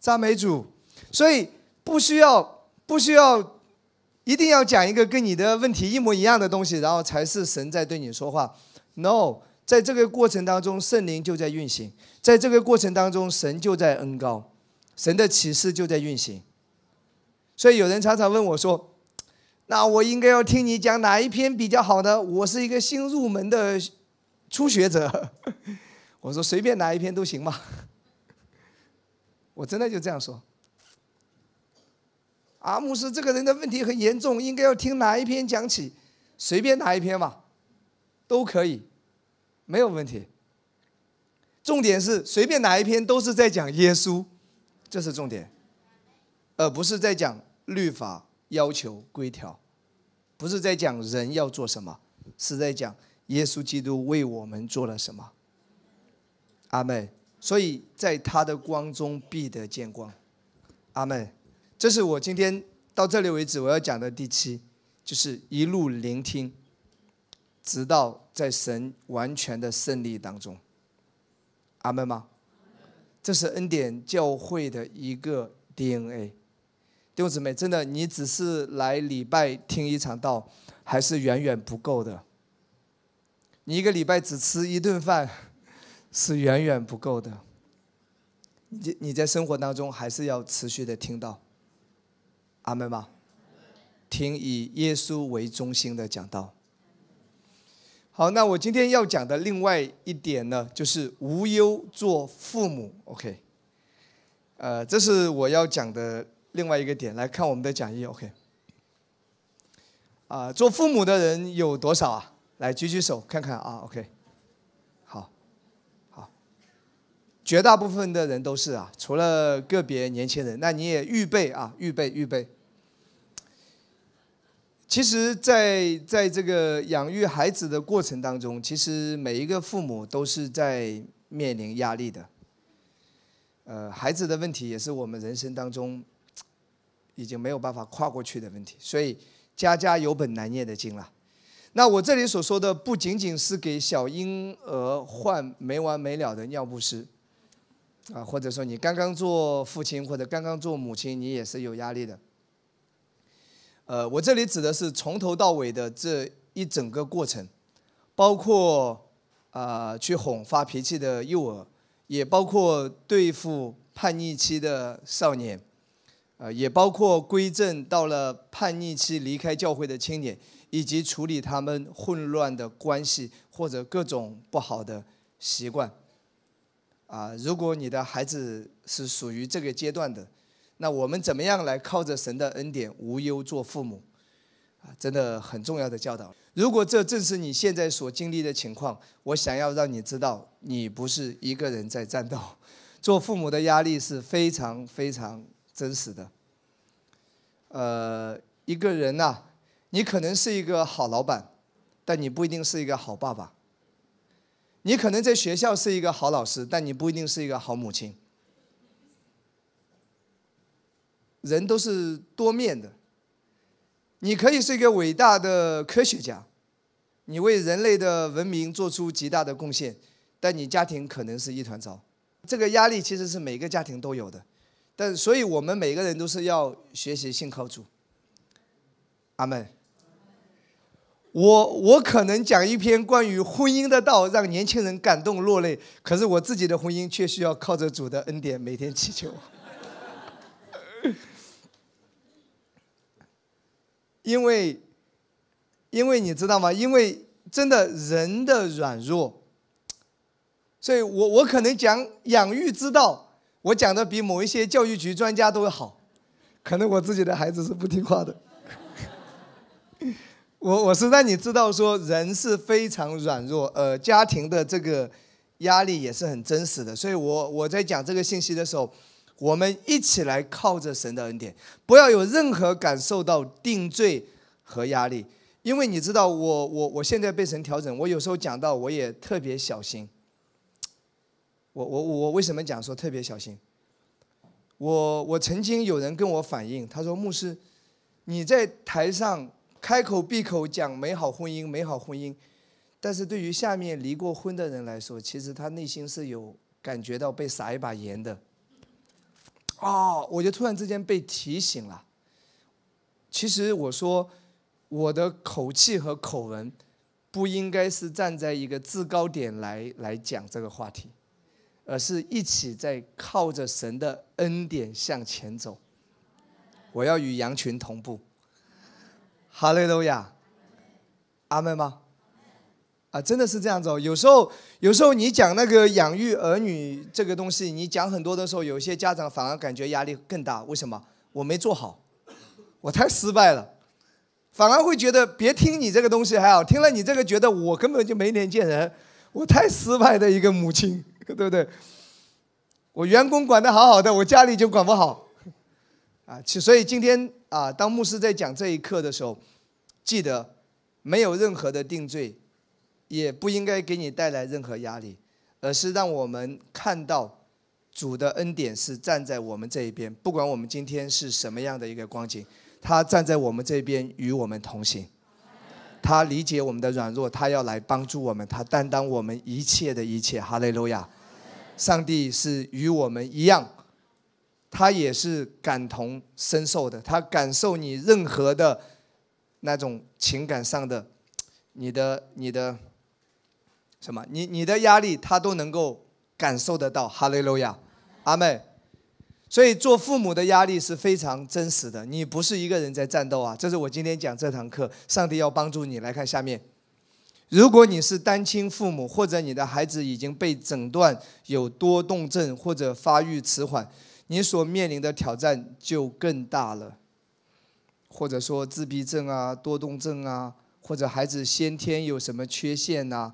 赞美主。所以，不需要，不需要。一定要讲一个跟你的问题一模一样的东西，然后才是神在对你说话。No，在这个过程当中，圣灵就在运行；在这个过程当中，神就在恩高，神的启示就在运行。所以有人常常问我说：“那我应该要听你讲哪一篇比较好呢？”我是一个新入门的初学者，我说随便哪一篇都行嘛。我真的就这样说。阿牧师，这个人的问题很严重，应该要听哪一篇讲起？随便哪一篇嘛，都可以，没有问题。重点是随便哪一篇都是在讲耶稣，这是重点，而不是在讲律法要求规条，不是在讲人要做什么，是在讲耶稣基督为我们做了什么。阿门。所以在他的光中必得见光。阿门。这是我今天到这里为止我要讲的第七，就是一路聆听，直到在神完全的胜利当中。阿门吗？这是恩典教会的一个 DNA。弟兄姊妹，真的，你只是来礼拜听一场道，还是远远不够的。你一个礼拜只吃一顿饭，是远远不够的。你你在生活当中还是要持续的听到。阿门吗？听以耶稣为中心的讲道。好，那我今天要讲的另外一点呢，就是无忧做父母。OK，呃，这是我要讲的另外一个点。来看我们的讲义。OK，啊，做父母的人有多少啊？来举举手看看啊。OK，好，好，绝大部分的人都是啊，除了个别年轻人。那你也预备啊，预备，预备。其实，在在这个养育孩子的过程当中，其实每一个父母都是在面临压力的。呃，孩子的问题也是我们人生当中已经没有办法跨过去的问题，所以家家有本难念的经了。那我这里所说的，不仅仅是给小婴儿换没完没了的尿不湿，啊，或者说你刚刚做父亲或者刚刚做母亲，你也是有压力的。呃，我这里指的是从头到尾的这一整个过程，包括啊去哄发脾气的幼儿，也包括对付叛逆期的少年，呃，也包括归正到了叛逆期离开教会的青年，以及处理他们混乱的关系或者各种不好的习惯。啊，如果你的孩子是属于这个阶段的。那我们怎么样来靠着神的恩典无忧做父母？啊，真的很重要的教导。如果这正是你现在所经历的情况，我想要让你知道，你不是一个人在战斗。做父母的压力是非常非常真实的。呃，一个人呐，你可能是一个好老板，但你不一定是一个好爸爸。你可能在学校是一个好老师，但你不一定是一个好母亲。人都是多面的，你可以是一个伟大的科学家，你为人类的文明做出极大的贡献，但你家庭可能是一团糟。这个压力其实是每个家庭都有的，但所以我们每个人都是要学习信靠主。阿门。我我可能讲一篇关于婚姻的道，让年轻人感动落泪，可是我自己的婚姻却需要靠着主的恩典每天祈求。因为，因为你知道吗？因为真的人的软弱，所以我我可能讲养育之道，我讲的比某一些教育局专家都好，可能我自己的孩子是不听话的。我我是让你知道说，人是非常软弱，呃，家庭的这个压力也是很真实的。所以我我在讲这个信息的时候。我们一起来靠着神的恩典，不要有任何感受到定罪和压力，因为你知道，我我我现在被神调整，我有时候讲到我也特别小心。我我我为什么讲说特别小心？我我曾经有人跟我反映，他说牧师，你在台上开口闭口讲美好婚姻，美好婚姻，但是对于下面离过婚的人来说，其实他内心是有感觉到被撒一把盐的。哦，我就突然之间被提醒了。其实我说，我的口气和口吻，不应该是站在一个制高点来来讲这个话题，而是一起在靠着神的恩典向前走。我要与羊群同步。哈利路亚，阿门吗？啊，真的是这样子哦。有时候，有时候你讲那个养育儿女这个东西，你讲很多的时候，有些家长反而感觉压力更大。为什么？我没做好，我太失败了，反而会觉得别听你这个东西还好，听了你这个觉得我根本就没脸见人，我太失败的一个母亲，对不对？我员工管得好好的，我家里就管不好，啊，所以今天啊，当牧师在讲这一课的时候，记得没有任何的定罪。也不应该给你带来任何压力，而是让我们看到主的恩典是站在我们这一边。不管我们今天是什么样的一个光景，他站在我们这边与我们同行。他理解我们的软弱，他要来帮助我们，他担当我们一切的一切。哈利路亚！上帝是与我们一样，他也是感同身受的，他感受你任何的那种情感上的，你的你的。什么？你你的压力，他都能够感受得到。哈利路亚，阿妹。所以做父母的压力是非常真实的。你不是一个人在战斗啊！这是我今天讲这堂课，上帝要帮助你。来看下面，如果你是单亲父母，或者你的孩子已经被诊断有多动症或者发育迟缓，你所面临的挑战就更大了。或者说自闭症啊、多动症啊，或者孩子先天有什么缺陷呐？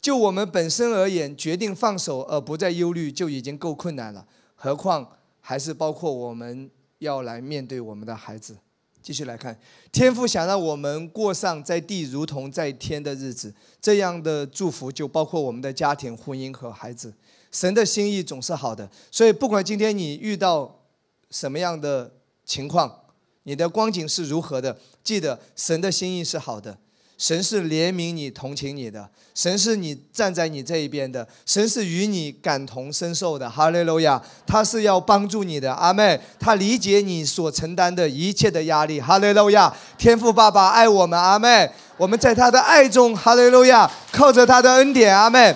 就我们本身而言，决定放手而不再忧虑就已经够困难了，何况还是包括我们要来面对我们的孩子。继续来看，天父想让我们过上在地如同在天的日子，这样的祝福就包括我们的家庭、婚姻和孩子。神的心意总是好的，所以不管今天你遇到什么样的情况，你的光景是如何的，记得神的心意是好的。神是怜悯你、同情你的，神是你站在你这一边的，神是与你感同身受的。哈利路亚，他是要帮助你的。阿妹，他理解你所承担的一切的压力。哈利路亚，天父爸爸爱我们。阿妹，我们在他的爱中。哈利路亚，靠着他的恩典。阿妹，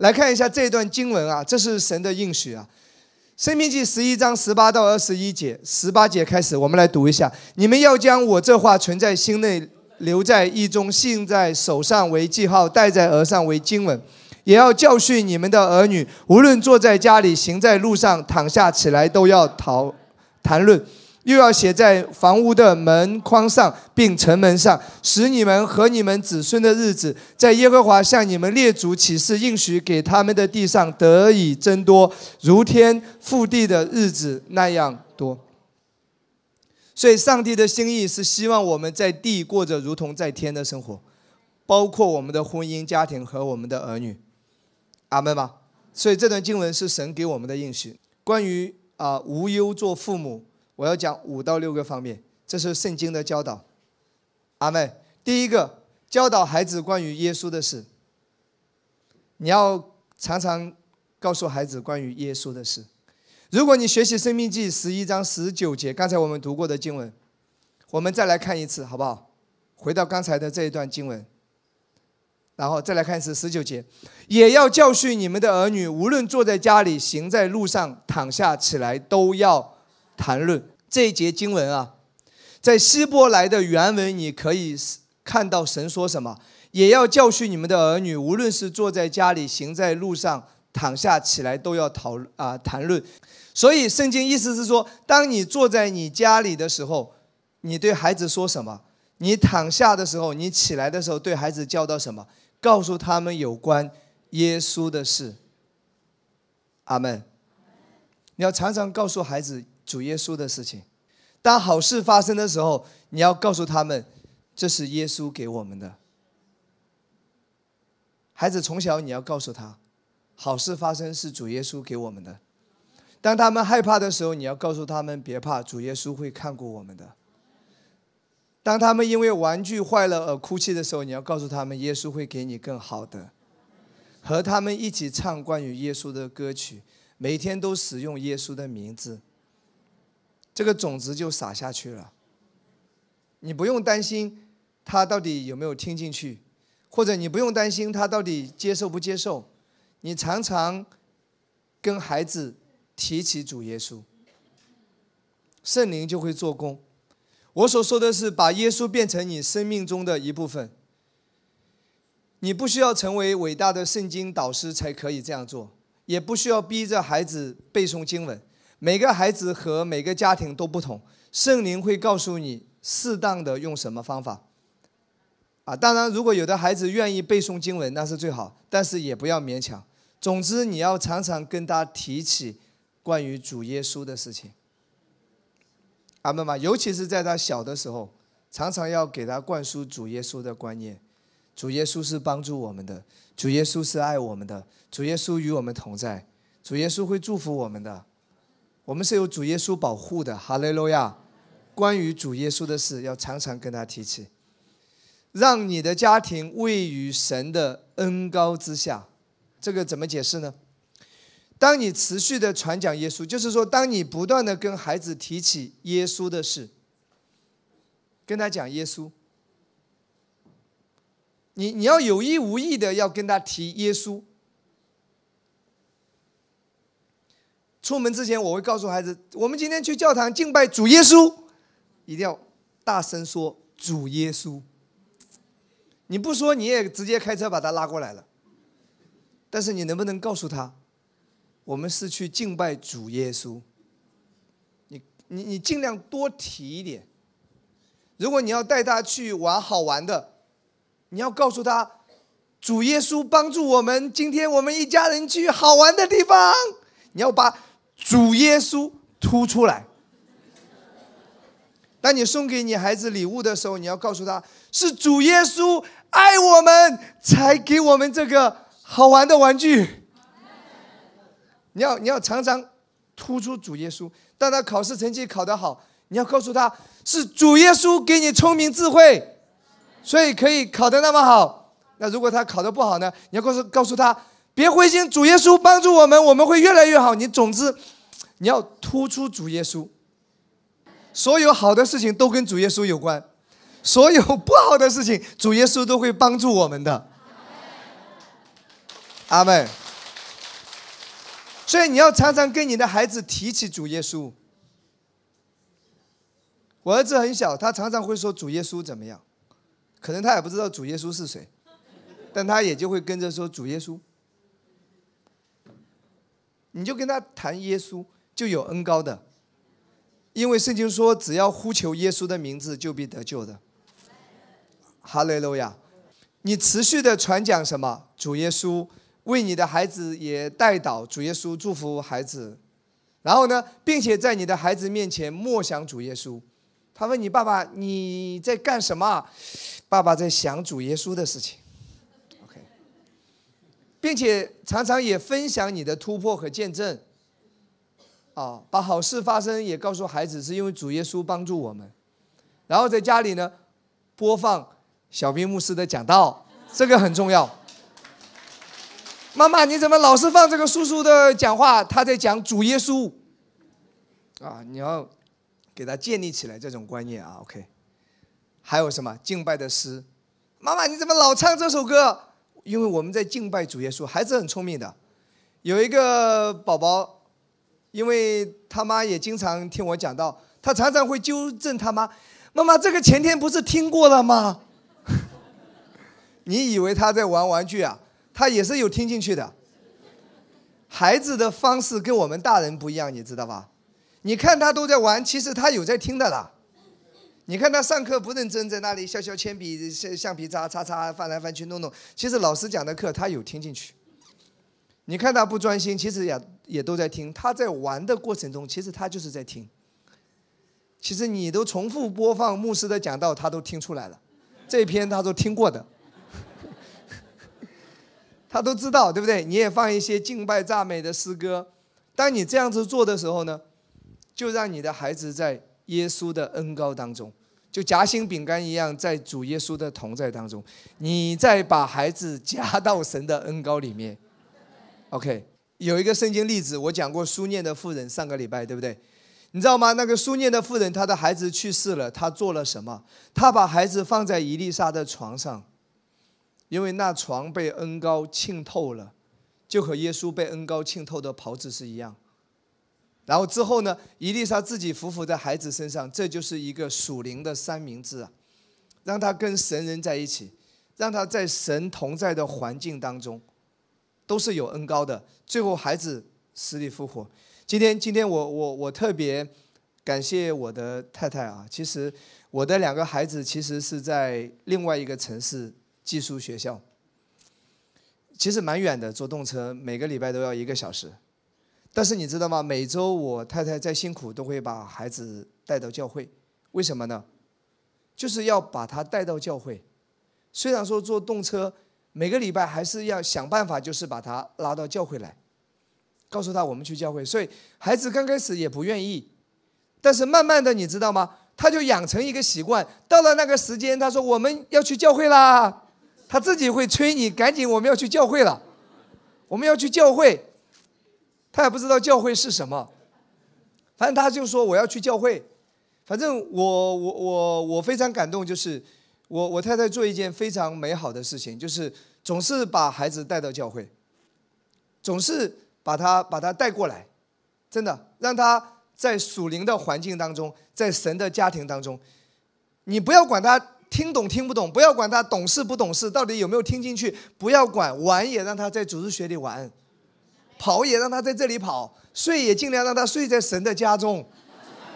来看一下这段经文啊，这是神的应许啊，《生命记》十一章十八到二十一节，十八节开始，我们来读一下：你们要将我这话存在心内。留在意中，信在手上为记号，戴在额上为经文，也要教训你们的儿女。无论坐在家里，行在路上，躺下起来，都要讨谈论；又要写在房屋的门框上，并城门上，使你们和你们子孙的日子，在耶和华向你们列祖起誓应许给他们的地上得以增多，如天覆地的日子那样多。所以，上帝的心意是希望我们在地过着如同在天的生活，包括我们的婚姻、家庭和我们的儿女。阿门吧？所以这段经文是神给我们的应许。关于啊无忧做父母，我要讲五到六个方面，这是圣经的教导。阿门。第一个，教导孩子关于耶稣的事。你要常常告诉孩子关于耶稣的事。如果你学习《生命记》十一章十九节，刚才我们读过的经文，我们再来看一次，好不好？回到刚才的这一段经文，然后再来看一次十九节，也要教训你们的儿女，无论坐在家里、行在路上、躺下起来，都要谈论这一节经文啊。在希伯来的原文，你可以看到神说什么，也要教训你们的儿女，无论是坐在家里、行在路上、躺下起来，都要讨啊谈论。所以圣经意思是说，当你坐在你家里的时候，你对孩子说什么？你躺下的时候，你起来的时候，对孩子教导什么？告诉他们有关耶稣的事。阿门。你要常常告诉孩子主耶稣的事情。当好事发生的时候，你要告诉他们，这是耶稣给我们的。孩子从小你要告诉他，好事发生是主耶稣给我们的。当他们害怕的时候，你要告诉他们别怕，主耶稣会看过我们的。当他们因为玩具坏了而哭泣的时候，你要告诉他们，耶稣会给你更好的。和他们一起唱关于耶稣的歌曲，每天都使用耶稣的名字，这个种子就撒下去了。你不用担心他到底有没有听进去，或者你不用担心他到底接受不接受。你常常跟孩子。提起主耶稣，圣灵就会做工。我所说的是把耶稣变成你生命中的一部分。你不需要成为伟大的圣经导师才可以这样做，也不需要逼着孩子背诵经文。每个孩子和每个家庭都不同，圣灵会告诉你适当的用什么方法。啊，当然，如果有的孩子愿意背诵经文，那是最好，但是也不要勉强。总之，你要常常跟他提起。关于主耶稣的事情，阿门嘛，尤其是在他小的时候，常常要给他灌输主耶稣的观念。主耶稣是帮助我们的，主耶稣是爱我们的，主耶稣与我们同在，主耶稣会祝福我们的。我们是有主耶稣保护的，哈利路亚。关于主耶稣的事，要常常跟他提起，让你的家庭位于神的恩高之下。这个怎么解释呢？当你持续的传讲耶稣，就是说，当你不断的跟孩子提起耶稣的事，跟他讲耶稣，你你要有意无意的要跟他提耶稣。出门之前，我会告诉孩子，我们今天去教堂敬拜主耶稣，一定要大声说主耶稣。你不说你也直接开车把他拉过来了。但是你能不能告诉他，我们是去敬拜主耶稣？你你你尽量多提一点。如果你要带他去玩好玩的，你要告诉他，主耶稣帮助我们，今天我们一家人去好玩的地方。你要把主耶稣突出来。当你送给你孩子礼物的时候，你要告诉他是主耶稣爱我们，才给我们这个好玩的玩具。你要你要常常突出主耶稣。当他考试成绩考得好，你要告诉他是主耶稣给你聪明智慧，所以可以考得那么好。那如果他考得不好呢？你要告诉告诉他别灰心，主耶稣帮助我们，我们会越来越好。你总之你要突出主耶稣。所有好的事情都跟主耶稣有关，所有不好的事情，主耶稣都会帮助我们的。阿妹。所以你要常常跟你的孩子提起主耶稣。我儿子很小，他常常会说主耶稣怎么样，可能他也不知道主耶稣是谁，但他也就会跟着说主耶稣。你就跟他谈耶稣，就有恩高的。因为圣经说，只要呼求耶稣的名字，就必得救的。哈利路亚！你持续的传讲什么？主耶稣为你的孩子也带祷，主耶稣祝福孩子。然后呢，并且在你的孩子面前默想主耶稣。他问你爸爸你在干什么？爸爸在想主耶稣的事情。OK，并且常常也分享你的突破和见证。啊，把好事发生也告诉孩子，是因为主耶稣帮助我们。然后在家里呢，播放小兵牧师的讲道，这个很重要。妈妈，你怎么老是放这个叔叔的讲话？他在讲主耶稣。啊，你要给他建立起来这种观念啊。OK，还有什么敬拜的诗？妈妈，你怎么老唱这首歌？因为我们在敬拜主耶稣。孩子很聪明的，有一个宝宝。因为他妈也经常听我讲到，他常常会纠正他妈：“妈妈，这个前天不是听过了吗？” 你以为他在玩玩具啊？他也是有听进去的。孩子的方式跟我们大人不一样，你知道吧？你看他都在玩，其实他有在听的啦。你看他上课不认真，在那里削削铅笔、橡橡皮擦擦擦，翻来翻去弄弄，其实老师讲的课他有听进去。你看他不专心，其实也也都在听。他在玩的过程中，其实他就是在听。其实你都重复播放牧师的讲道，他都听出来了。这篇他都听过的，他都知道，对不对？你也放一些敬拜赞美的诗歌。当你这样子做的时候呢，就让你的孩子在耶稣的恩高当中，就夹心饼干一样，在主耶稣的同在当中，你再把孩子夹到神的恩高里面。OK，有一个圣经例子，我讲过书念的妇人，上个礼拜对不对？你知道吗？那个书念的妇人，她的孩子去世了，她做了什么？她把孩子放在伊丽莎的床上，因为那床被恩膏浸透了，就和耶稣被恩膏浸透的袍子是一样。然后之后呢，伊丽莎自己伏伏在孩子身上，这就是一个属灵的三明治啊，让他跟神人在一起，让他在神同在的环境当中。都是有恩高的，最后孩子死里复活。今天，今天我我我特别感谢我的太太啊。其实我的两个孩子其实是在另外一个城市寄宿学校，其实蛮远的，坐动车每个礼拜都要一个小时。但是你知道吗？每周我太太再辛苦都会把孩子带到教会，为什么呢？就是要把他带到教会。虽然说坐动车。每个礼拜还是要想办法，就是把他拉到教会来，告诉他我们去教会。所以孩子刚开始也不愿意，但是慢慢的，你知道吗？他就养成一个习惯，到了那个时间，他说我们要去教会啦，他自己会催你赶紧我们要去教会了，我们要去教会。他也不知道教会是什么，反正他就说我要去教会。反正我我我我非常感动，就是。我我太太做一件非常美好的事情，就是总是把孩子带到教会，总是把他把他带过来，真的让他在属灵的环境当中，在神的家庭当中，你不要管他听懂听不懂，不要管他懂事不懂事，到底有没有听进去，不要管。玩也让他在主日学里玩，跑也让他在这里跑，睡也尽量让他睡在神的家中，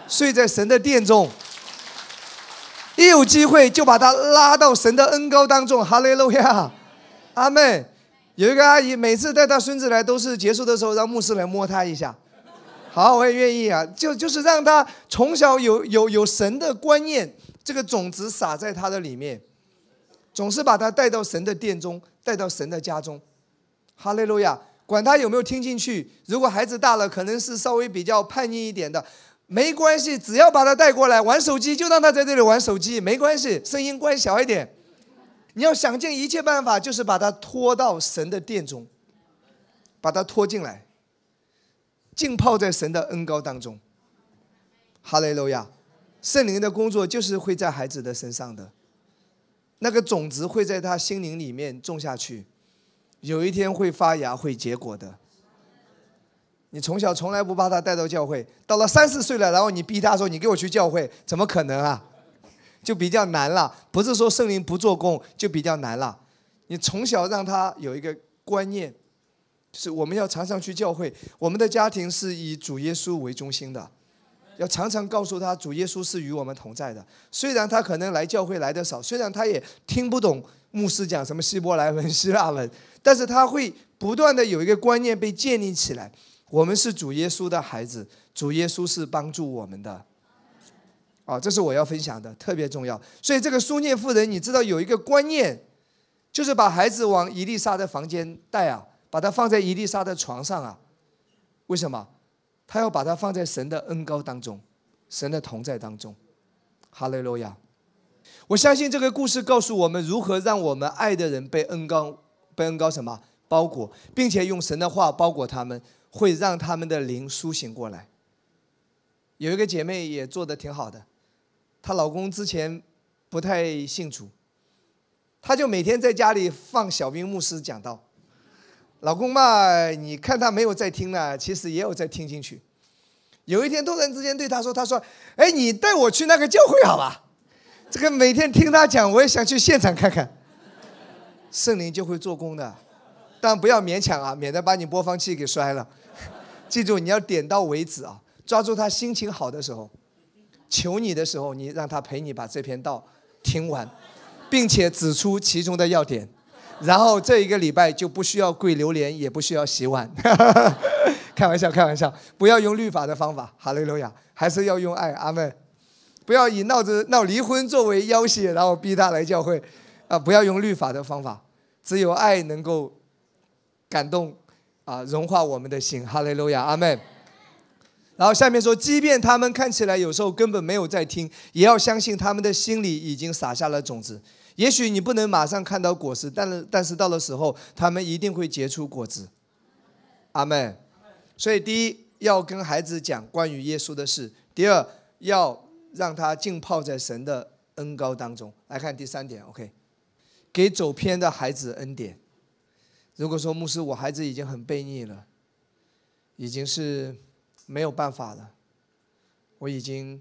睡在神的殿中。一有机会就把他拉到神的恩高当中，哈利路亚，阿妹。有一个阿姨，每次带她孙子来，都是结束的时候让牧师来摸他一下。好，我也愿意啊，就就是让他从小有有有神的观念，这个种子撒在他的里面，总是把他带到神的殿中，带到神的家中。哈利路亚，管他有没有听进去。如果孩子大了，可能是稍微比较叛逆一点的。没关系，只要把他带过来玩手机，就让他在这里玩手机，没关系，声音关小一点。你要想尽一切办法，就是把他拖到神的殿中，把他拖进来，浸泡在神的恩高当中。哈雷路亚，圣灵的工作就是会在孩子的身上的，那个种子会在他心灵里面种下去，有一天会发芽，会结果的。你从小从来不把他带到教会，到了三四岁了，然后你逼他说：“你给我去教会，怎么可能啊？”就比较难了。不是说圣灵不做工，就比较难了。你从小让他有一个观念，就是我们要常常去教会。我们的家庭是以主耶稣为中心的，要常常告诉他主耶稣是与我们同在的。虽然他可能来教会来的少，虽然他也听不懂牧师讲什么希伯来文、希腊文，但是他会不断的有一个观念被建立起来。我们是主耶稣的孩子，主耶稣是帮助我们的。啊，这是我要分享的，特别重要。所以这个苏念妇人，你知道有一个观念，就是把孩子往伊丽莎的房间带啊，把他放在伊丽莎的床上啊。为什么？他要把他放在神的恩高当中，神的同在当中。哈利路亚！我相信这个故事告诉我们如何让我们爱的人被恩高被恩高什么包裹，并且用神的话包裹他们。会让他们的灵苏醒过来。有一个姐妹也做的挺好的，她老公之前不太信主，她就每天在家里放小兵牧师讲道。老公嘛，你看他没有在听呢，其实也有在听进去。有一天突然之间对他说：“他说，哎，你带我去那个教会好吧？这个每天听他讲，我也想去现场看看。圣灵就会做工的，但不要勉强啊，免得把你播放器给摔了。”记住，你要点到为止啊！抓住他心情好的时候，求你的时候，你让他陪你把这篇道听完，并且指出其中的要点，然后这一个礼拜就不需要跪榴莲，也不需要洗碗。开玩笑，开玩笑，不要用律法的方法，哈利路亚，还是要用爱，阿门。不要以闹着闹离婚作为要挟，然后逼他来教会，啊，不要用律法的方法，只有爱能够感动。啊，融化我们的心，哈利路亚，阿门。然后下面说，即便他们看起来有时候根本没有在听，也要相信他们的心里已经撒下了种子。也许你不能马上看到果实，但是但是到了时候，他们一定会结出果子。阿门。所以第一要跟孩子讲关于耶稣的事，第二要让他浸泡在神的恩高当中。来看第三点，OK，给走偏的孩子恩典。如果说牧师，我孩子已经很悖逆了，已经是没有办法了，我已经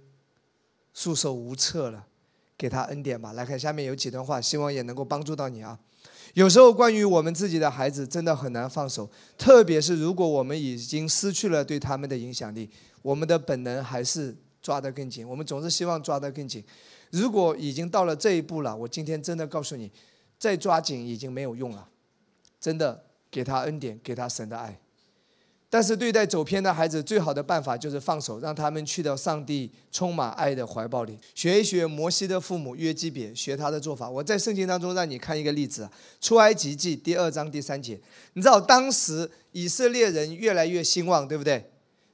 束手无策了，给他恩典吧。来看下面有几段话，希望也能够帮助到你啊。有时候关于我们自己的孩子，真的很难放手，特别是如果我们已经失去了对他们的影响力，我们的本能还是抓得更紧。我们总是希望抓得更紧。如果已经到了这一步了，我今天真的告诉你，再抓紧已经没有用了。真的给他恩典，给他神的爱，但是对待走偏的孩子，最好的办法就是放手，让他们去到上帝充满爱的怀抱里，学一学摩西的父母约基别，学他的做法。我在圣经当中让你看一个例子，出埃及记第二章第三节，你知道当时以色列人越来越兴旺，对不对？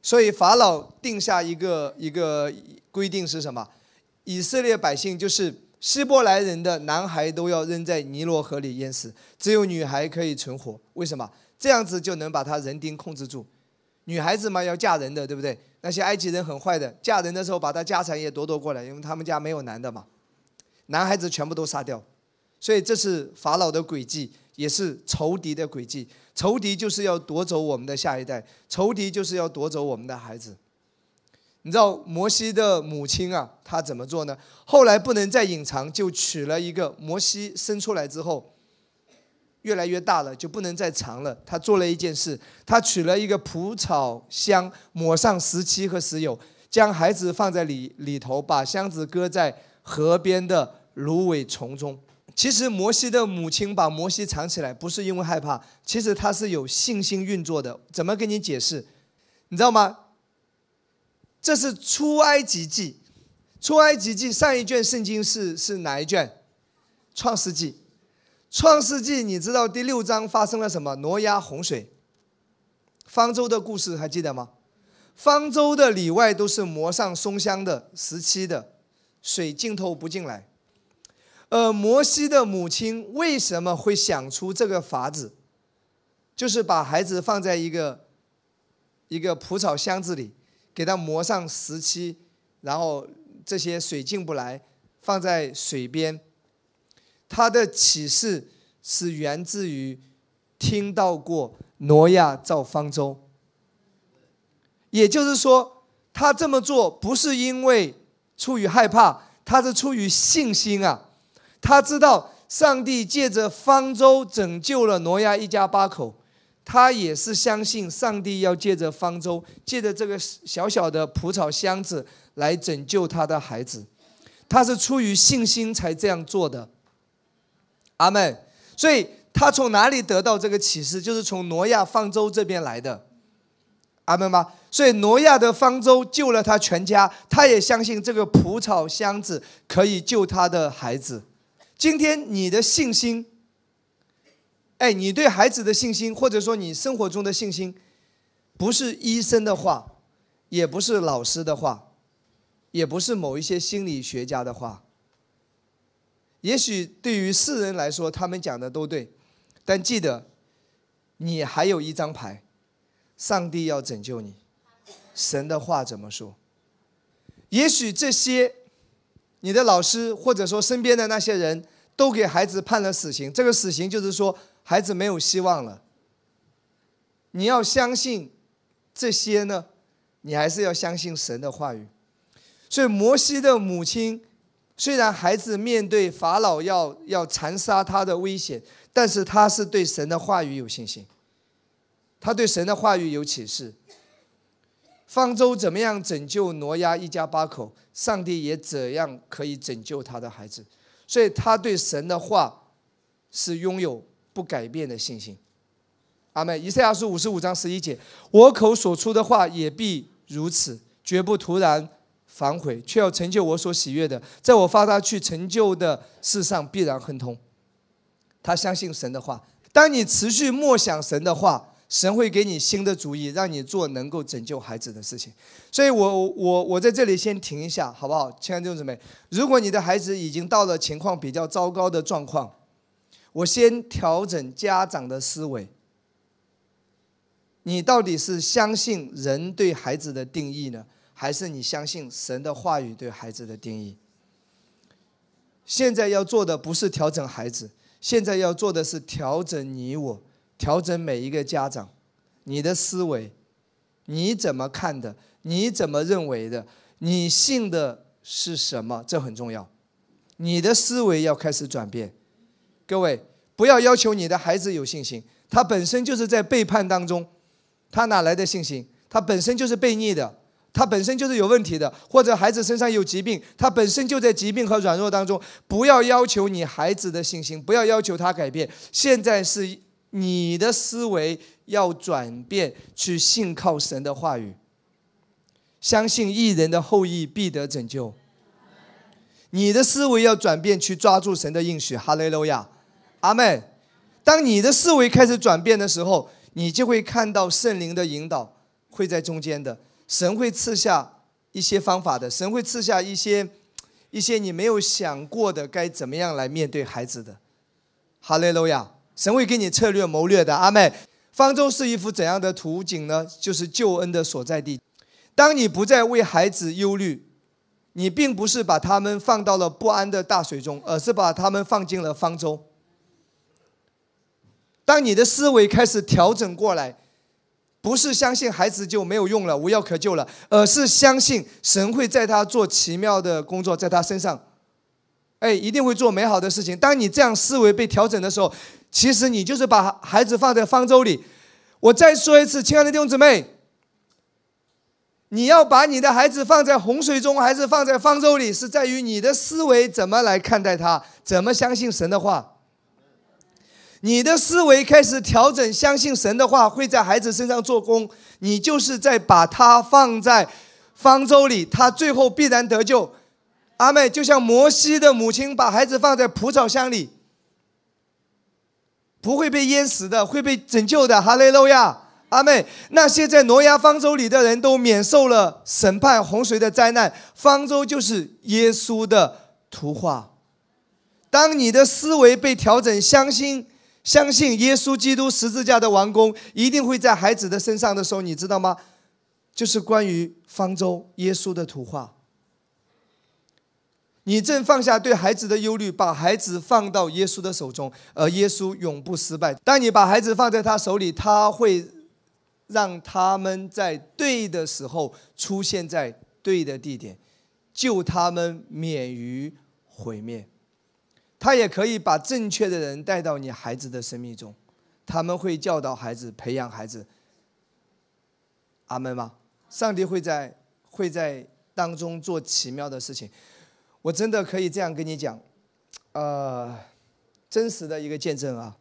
所以法老定下一个一个规定是什么？以色列百姓就是。希伯来人的男孩都要扔在尼罗河里淹死，只有女孩可以存活。为什么？这样子就能把他人丁控制住。女孩子嘛要嫁人的，对不对？那些埃及人很坏的，嫁人的时候把他家产也夺夺过来，因为他们家没有男的嘛。男孩子全部都杀掉。所以这是法老的诡计，也是仇敌的诡计。仇敌就是要夺走我们的下一代，仇敌就是要夺走我们的孩子。你知道摩西的母亲啊，她怎么做呢？后来不能再隐藏，就娶了一个摩西生出来之后，越来越大了，就不能再藏了。他做了一件事，他取了一个蒲草箱，抹上石漆和石油，将孩子放在里里头，把箱子搁在河边的芦苇丛中。其实摩西的母亲把摩西藏起来，不是因为害怕，其实他是有信心运作的。怎么跟你解释？你知道吗？这是出埃及记，出埃及记上一卷圣经是是哪一卷？创世纪。创世纪，你知道第六章发生了什么？挪亚洪水，方舟的故事还记得吗？方舟的里外都是磨上松香的石漆的，水浸透不进来。呃，摩西的母亲为什么会想出这个法子？就是把孩子放在一个一个蒲草箱子里，给他磨上石漆，然后这些水进不来，放在水边。他的启示是源自于听到过挪亚造方舟，也就是说，他这么做不是因为出于害怕，他是出于信心啊。他知道上帝借着方舟拯救了挪亚一家八口，他也是相信上帝要借着方舟，借着这个小小的蒲草箱子来拯救他的孩子，他是出于信心才这样做的。阿门。所以他从哪里得到这个启示？就是从挪亚方舟这边来的。阿门吗？所以挪亚的方舟救了他全家，他也相信这个蒲草箱子可以救他的孩子。今天你的信心，哎，你对孩子的信心，或者说你生活中的信心，不是医生的话，也不是老师的话，也不是某一些心理学家的话。也许对于世人来说，他们讲的都对，但记得，你还有一张牌，上帝要拯救你，神的话怎么说？也许这些。你的老师或者说身边的那些人都给孩子判了死刑，这个死刑就是说孩子没有希望了。你要相信这些呢，你还是要相信神的话语。所以摩西的母亲虽然孩子面对法老要要残杀他的危险，但是他是对神的话语有信心，他对神的话语有启示。方舟怎么样拯救挪亚一家八口？上帝也怎样可以拯救他的孩子？所以他对神的话是拥有不改变的信心。阿门。以赛亚书五十五章十一节：我口所出的话也必如此，绝不突然反悔，却要成就我所喜悦的，在我发他去成就的事上必然亨通。他相信神的话。当你持续默想神的话。神会给你新的主意，让你做能够拯救孩子的事情。所以，我我我在这里先停一下，好不好，亲爱的弟兄姊妹？如果你的孩子已经到了情况比较糟糕的状况，我先调整家长的思维。你到底是相信人对孩子的定义呢，还是你相信神的话语对孩子的定义？现在要做的不是调整孩子，现在要做的是调整你我。调整每一个家长，你的思维，你怎么看的？你怎么认为的？你信的是什么？这很重要。你的思维要开始转变。各位，不要要求你的孩子有信心，他本身就是在背叛当中，他哪来的信心？他本身就是悖逆的，他本身就是有问题的，或者孩子身上有疾病，他本身就在疾病和软弱当中。不要要求你孩子的信心，不要要求他改变。现在是。你的思维要转变，去信靠神的话语，相信异人的后裔必得拯救。你的思维要转变，去抓住神的应许。哈利路亚，阿门。当你的思维开始转变的时候，你就会看到圣灵的引导会在中间的，神会赐下一些方法的，神会赐下一些一些你没有想过的该怎么样来面对孩子的。哈利路亚。神会给你策略谋略的，阿妹。方舟是一幅怎样的图景呢？就是救恩的所在地。当你不再为孩子忧虑，你并不是把他们放到了不安的大水中，而是把他们放进了方舟。当你的思维开始调整过来，不是相信孩子就没有用了、无药可救了，而是相信神会在他做奇妙的工作，在他身上，哎，一定会做美好的事情。当你这样思维被调整的时候，其实你就是把孩子放在方舟里。我再说一次，亲爱的弟兄姊妹，你要把你的孩子放在洪水中，还是放在方舟里，是在于你的思维怎么来看待他，怎么相信神的话。你的思维开始调整，相信神的话会在孩子身上做工，你就是在把他放在方舟里，他最后必然得救。阿妹，就像摩西的母亲把孩子放在蒲草箱里，不会被淹死的，会被拯救的。哈利路亚，阿妹。那些在挪亚方舟里的人都免受了审判洪水的灾难，方舟就是耶稣的图画。当你的思维被调整，相信。相信耶稣基督十字架的完工一定会在孩子的身上的时候，你知道吗？就是关于方舟耶稣的图画。你正放下对孩子的忧虑，把孩子放到耶稣的手中，而耶稣永不失败。当你把孩子放在他手里，他会让他们在对的时候出现在对的地点，救他们免于毁灭。他也可以把正确的人带到你孩子的生命中，他们会教导孩子、培养孩子。阿门吗？上帝会在会在当中做奇妙的事情。我真的可以这样跟你讲，呃，真实的一个见证啊。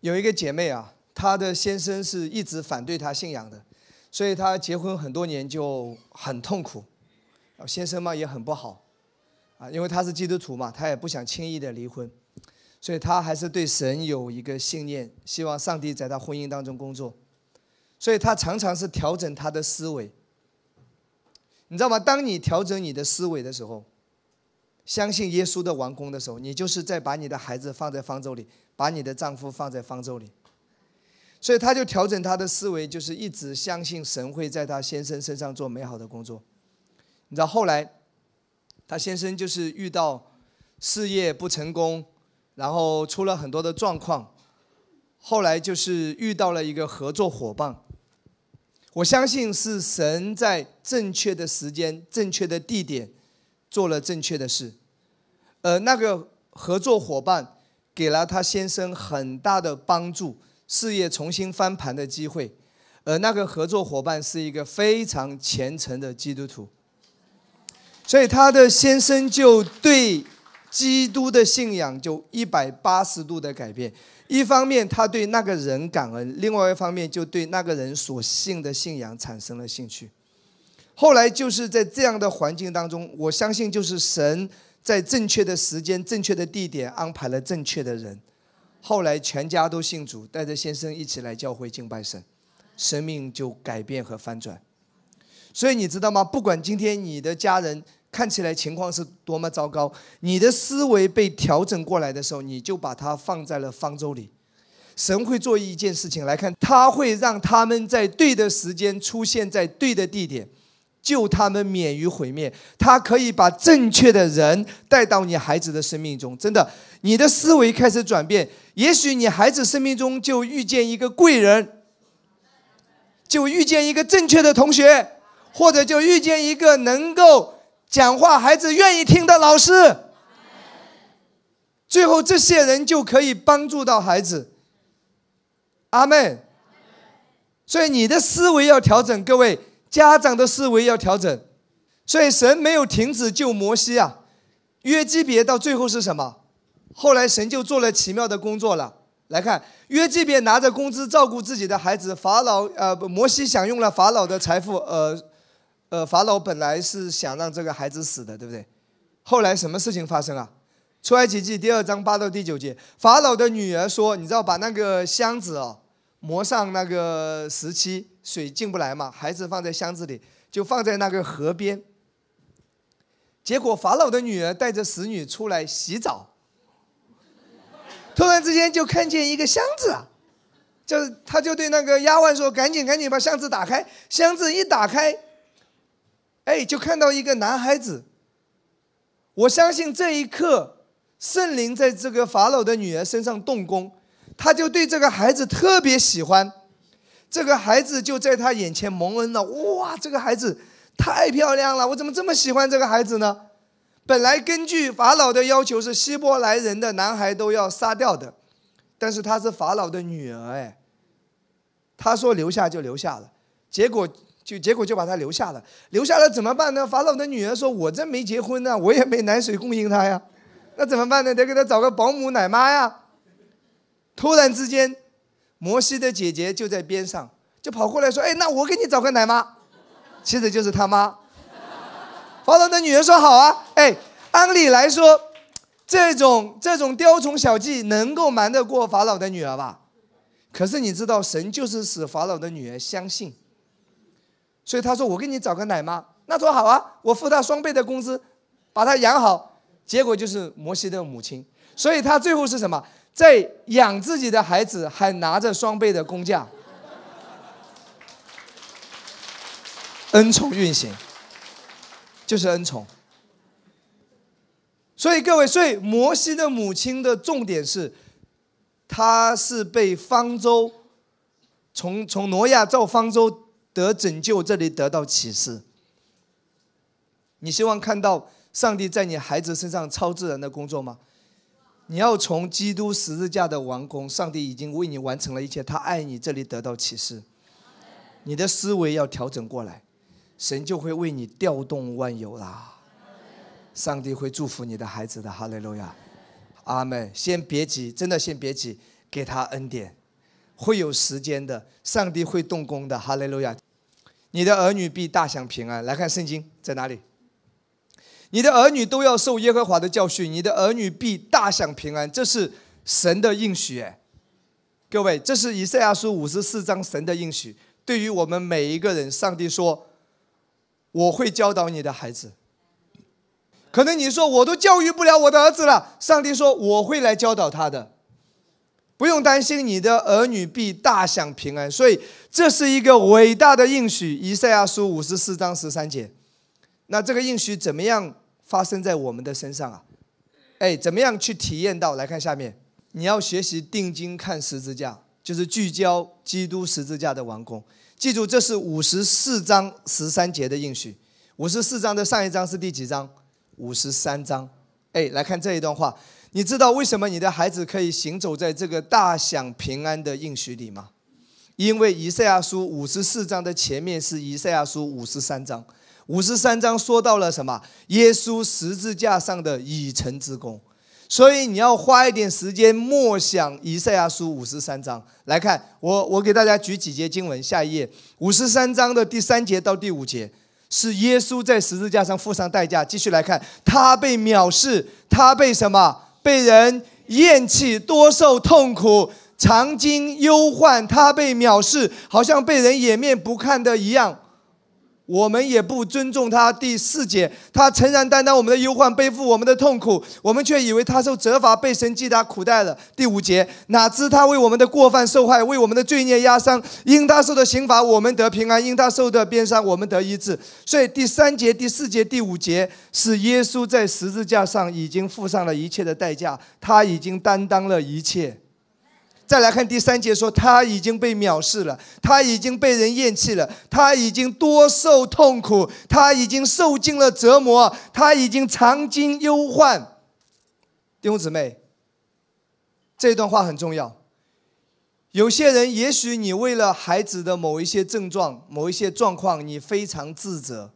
有一个姐妹啊，她的先生是一直反对她信仰的，所以她结婚很多年就很痛苦，先生嘛也很不好。因为他是基督徒嘛，他也不想轻易的离婚，所以他还是对神有一个信念，希望上帝在他婚姻当中工作，所以他常常是调整他的思维。你知道吗？当你调整你的思维的时候，相信耶稣的完工的时候，你就是在把你的孩子放在方舟里，把你的丈夫放在方舟里，所以他就调整他的思维，就是一直相信神会在他先生身上做美好的工作。你知道后来。他先生就是遇到事业不成功，然后出了很多的状况，后来就是遇到了一个合作伙伴。我相信是神在正确的时间、正确的地点做了正确的事，而那个合作伙伴给了他先生很大的帮助，事业重新翻盘的机会，而那个合作伙伴是一个非常虔诚的基督徒。所以他的先生就对基督的信仰就一百八十度的改变。一方面他对那个人感恩，另外一方面就对那个人所信的信仰产生了兴趣。后来就是在这样的环境当中，我相信就是神在正确的时间、正确的地点安排了正确的人。后来全家都信主，带着先生一起来教会敬拜神，生命就改变和翻转。所以你知道吗？不管今天你的家人看起来情况是多么糟糕，你的思维被调整过来的时候，你就把它放在了方舟里。神会做一件事情来看，他会让他们在对的时间出现在对的地点，救他们免于毁灭。他可以把正确的人带到你孩子的生命中。真的，你的思维开始转变，也许你孩子生命中就遇见一个贵人，就遇见一个正确的同学。或者就遇见一个能够讲话、孩子愿意听的老师，最后这些人就可以帮助到孩子。阿门。所以你的思维要调整，各位家长的思维要调整。所以神没有停止救摩西啊，约基别到最后是什么？后来神就做了奇妙的工作了。来看约基别拿着工资照顾自己的孩子，法老呃摩西享用了法老的财富，呃。呃，法老本来是想让这个孩子死的，对不对？后来什么事情发生啊？出埃及记第二章八到第九节，法老的女儿说：“你知道把那个箱子哦，磨上那个石漆，水进不来嘛？孩子放在箱子里，就放在那个河边。结果法老的女儿带着使女出来洗澡，突然之间就看见一个箱子啊，就是他就对那个丫鬟说：赶紧赶紧把箱子打开。箱子一打开。”哎，就看到一个男孩子。我相信这一刻，圣灵在这个法老的女儿身上动工，他就对这个孩子特别喜欢，这个孩子就在他眼前蒙恩了。哇，这个孩子太漂亮了，我怎么这么喜欢这个孩子呢？本来根据法老的要求是希伯来人的男孩都要杀掉的，但是她是法老的女儿，哎，他说留下就留下了，结果就结果就把她留下了。留下了怎么办呢？法老的女儿说：“我这没结婚呢，我也没奶水供应他呀，那怎么办呢？得给他找个保姆奶妈呀。”突然之间，摩西的姐姐就在边上，就跑过来说：“哎，那我给你找个奶妈。”其实就是他妈。法老的女儿说：“好啊，哎，按理来说，这种这种雕虫小技能够瞒得过法老的女儿吧？可是你知道，神就是使法老的女儿相信，所以他说：‘我给你找个奶妈。’那说好啊，我付他双倍的工资，把他养好。结果就是摩西的母亲，所以他最后是什么？在养自己的孩子，还拿着双倍的工价，恩宠运行。”就是恩宠，所以各位，所以摩西的母亲的重点是，他是被方舟从从挪亚造方舟得拯救，这里得到启示。你希望看到上帝在你孩子身上超自然的工作吗？你要从基督十字架的完工，上帝已经为你完成了一切，他爱你，这里得到启示。你的思维要调整过来。神就会为你调动万有啦！上帝会祝福你的孩子的，哈利路亚，阿门。先别急，真的先别急，给他恩典，会有时间的，上帝会动工的，哈利路亚。你的儿女必大享平安。来看圣经在哪里？你的儿女都要受耶和华的教训，你的儿女必大享平安，这是神的应许。各位，这是以赛亚书五十四章神的应许，对于我们每一个人，上帝说。我会教导你的孩子。可能你说我都教育不了我的儿子了，上帝说我会来教导他的，不用担心，你的儿女必大享平安。所以这是一个伟大的应许，以赛亚书五十四章十三节。那这个应许怎么样发生在我们的身上啊？哎，怎么样去体验到？来看下面，你要学习定睛看十字架，就是聚焦基督十字架的完工。记住，这是五十四章十三节的应许。五十四章的上一章是第几章？五十三章。哎，来看这一段话，你知道为什么你的孩子可以行走在这个大享平安的应许里吗？因为以赛亚书五十四章的前面是以赛亚书五十三章。五十三章说到了什么？耶稣十字架上的已成之功。所以你要花一点时间默想以赛亚书五十三章来看，我我给大家举几节经文，下一页五十三章的第三节到第五节是耶稣在十字架上付上代价。继续来看，他被藐视，他被什么？被人厌弃，多受痛苦，常经忧患。他被藐视，好像被人掩面不看的一样。我们也不尊重他。第四节，他诚然担当我们的忧患，背负我们的痛苦，我们却以为他受责罚，被神击打苦待了。第五节，哪知他为我们的过犯受害，为我们的罪孽压伤，因他受的刑罚，我们得平安；因他受的鞭伤，我们得医治。所以第三节、第四节、第五节是耶稣在十字架上已经付上了一切的代价，他已经担当了一切。再来看第三节，说他已经被藐视了，他已经被人厌弃了，他已经多受痛苦，他已经受尽了折磨，他已经尝尽忧患。弟兄姊妹，这段话很重要。有些人，也许你为了孩子的某一些症状、某一些状况，你非常自责。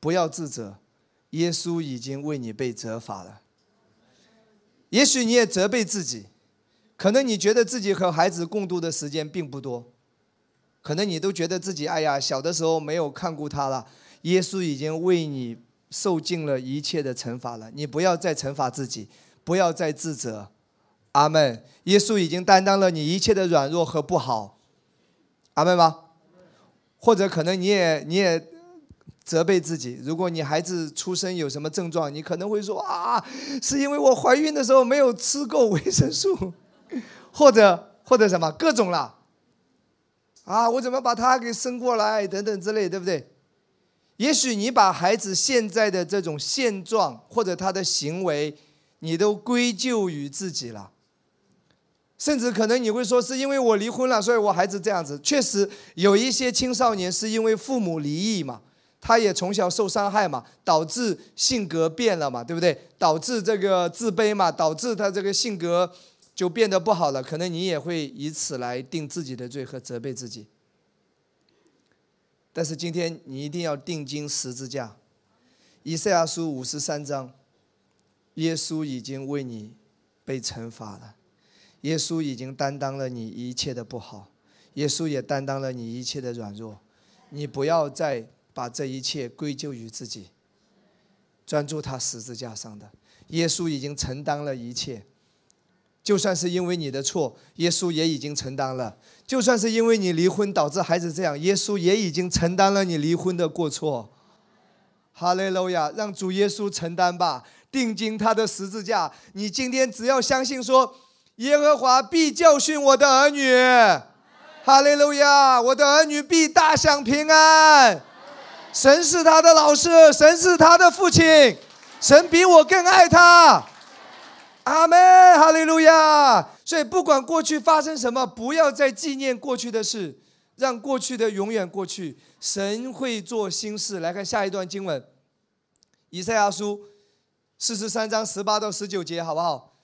不要自责，耶稣已经为你被责罚了。也许你也责备自己。可能你觉得自己和孩子共度的时间并不多，可能你都觉得自己哎呀，小的时候没有看顾他了。耶稣已经为你受尽了一切的惩罚了，你不要再惩罚自己，不要再自责。阿门。耶稣已经担当了你一切的软弱和不好。阿门吗？或者可能你也你也责备自己，如果你孩子出生有什么症状，你可能会说啊，是因为我怀孕的时候没有吃够维生素。或者或者什么各种了，啊，我怎么把他给生过来等等之类，对不对？也许你把孩子现在的这种现状或者他的行为，你都归咎于自己了。甚至可能你会说，是因为我离婚了，所以我孩子这样子。确实有一些青少年是因为父母离异嘛，他也从小受伤害嘛，导致性格变了嘛，对不对？导致这个自卑嘛，导致他这个性格就变得不好了。可能你也会以此来定自己的罪和责备自己。但是今天你一定要定睛十字架，以赛亚书五十三章，耶稣已经为你被惩罚了。耶稣已经担当了你一切的不好，耶稣也担当了你一切的软弱，你不要再把这一切归咎于自己，专注他十字架上的耶稣已经承担了一切，就算是因为你的错，耶稣也已经承担了；就算是因为你离婚导致孩子这样，耶稣也已经承担了你离婚的过错。哈利路亚，让主耶稣承担吧，定睛他的十字架。你今天只要相信说。耶和华必教训我的儿女，哈利路亚！我的儿女必大享平安。神是他的老师，神是他的父亲，神比我更爱他。阿门，哈利路亚！所以不管过去发生什么，不要再纪念过去的事，让过去的永远过去。神会做新事。来看下一段经文，以赛亚书四十三章十八到十九节，好不好？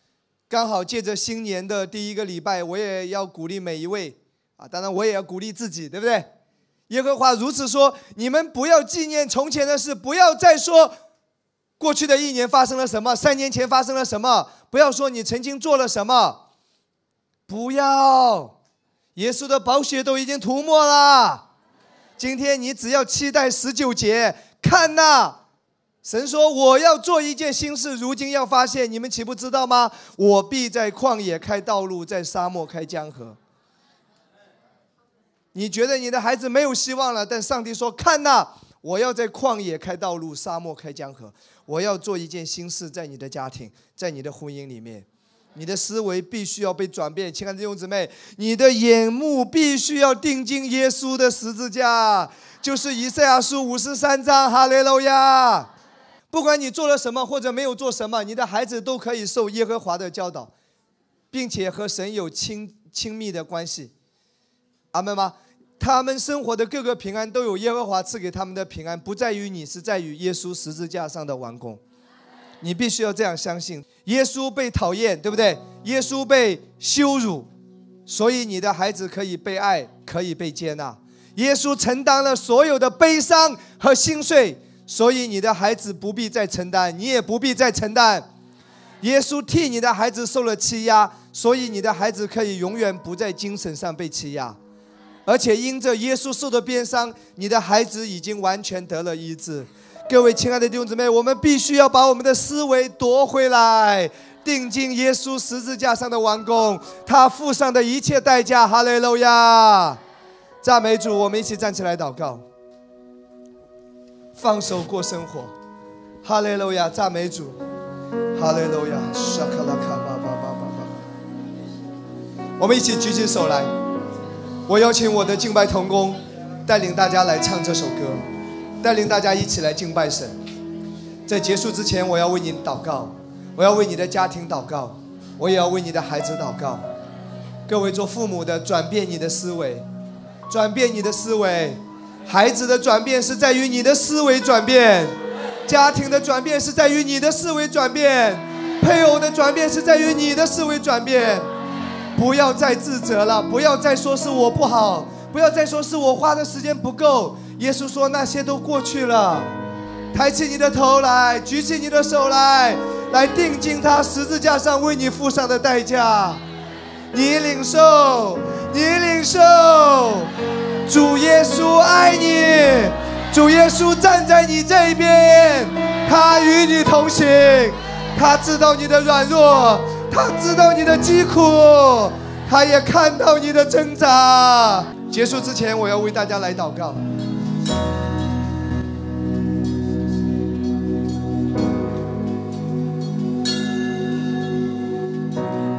刚好借着新年的第一个礼拜，我也要鼓励每一位啊，当然我也要鼓励自己，对不对？耶和华如此说：你们不要纪念从前的事，不要再说过去的一年发生了什么，三年前发生了什么，不要说你曾经做了什么，不要，耶稣的宝血都已经涂抹了。今天你只要期待十九节，看那。神说：“我要做一件新事，如今要发现，你们岂不知道吗？我必在旷野开道路，在沙漠开江河。你觉得你的孩子没有希望了？但上帝说：看呐，我要在旷野开道路，沙漠开江河。我要做一件新事，在你的家庭，在你的婚姻里面，你的思维必须要被转变。亲爱的弟兄姊妹，你的眼目必须要定睛耶稣的十字架，就是以赛亚书五十三章。哈利路亚。”不管你做了什么或者没有做什么，你的孩子都可以受耶和华的教导，并且和神有亲亲密的关系。阿门吗？他们生活的各个平安都有耶和华赐给他们的平安，不在于你，是在于耶稣十字架上的完工。你必须要这样相信：耶稣被讨厌，对不对？耶稣被羞辱，所以你的孩子可以被爱，可以被接纳。耶稣承担了所有的悲伤和心碎。所以你的孩子不必再承担，你也不必再承担。耶稣替你的孩子受了欺压，所以你的孩子可以永远不在精神上被欺压。而且因着耶稣受的鞭伤，你的孩子已经完全得了医治。各位亲爱的弟兄姊妹，我们必须要把我们的思维夺回来，定睛耶稣十字架上的王宫，他付上的一切代价。哈利路亚，赞美主！我们一起站起来祷告。放手过生活，哈利路亚，赞美主，哈利路亚，沙卡拉卡巴巴巴巴巴。我们一起举起手来，我邀请我的敬拜同工带领大家来唱这首歌，带领大家一起来敬拜神。在结束之前，我要为你祷告，我要为你的家庭祷告，我也要为你的孩子祷告。各位做父母的，转变你的思维，转变你的思维。孩子的转变是在于你的思维转变，家庭的转变是在于你的思维转变，配偶的转变是在于你的思维转变。不要再自责了，不要再说是我不好，不要再说是我花的时间不够。耶稣说那些都过去了。抬起你的头来，举起你的手来，来定睛他十字架上为你付上的代价。你领受，你领受。主耶稣爱你，主耶稣站在你这一边，他与你同行，他知道你的软弱，他知道你的疾苦，他也看到你的挣扎。结束之前，我要为大家来祷告。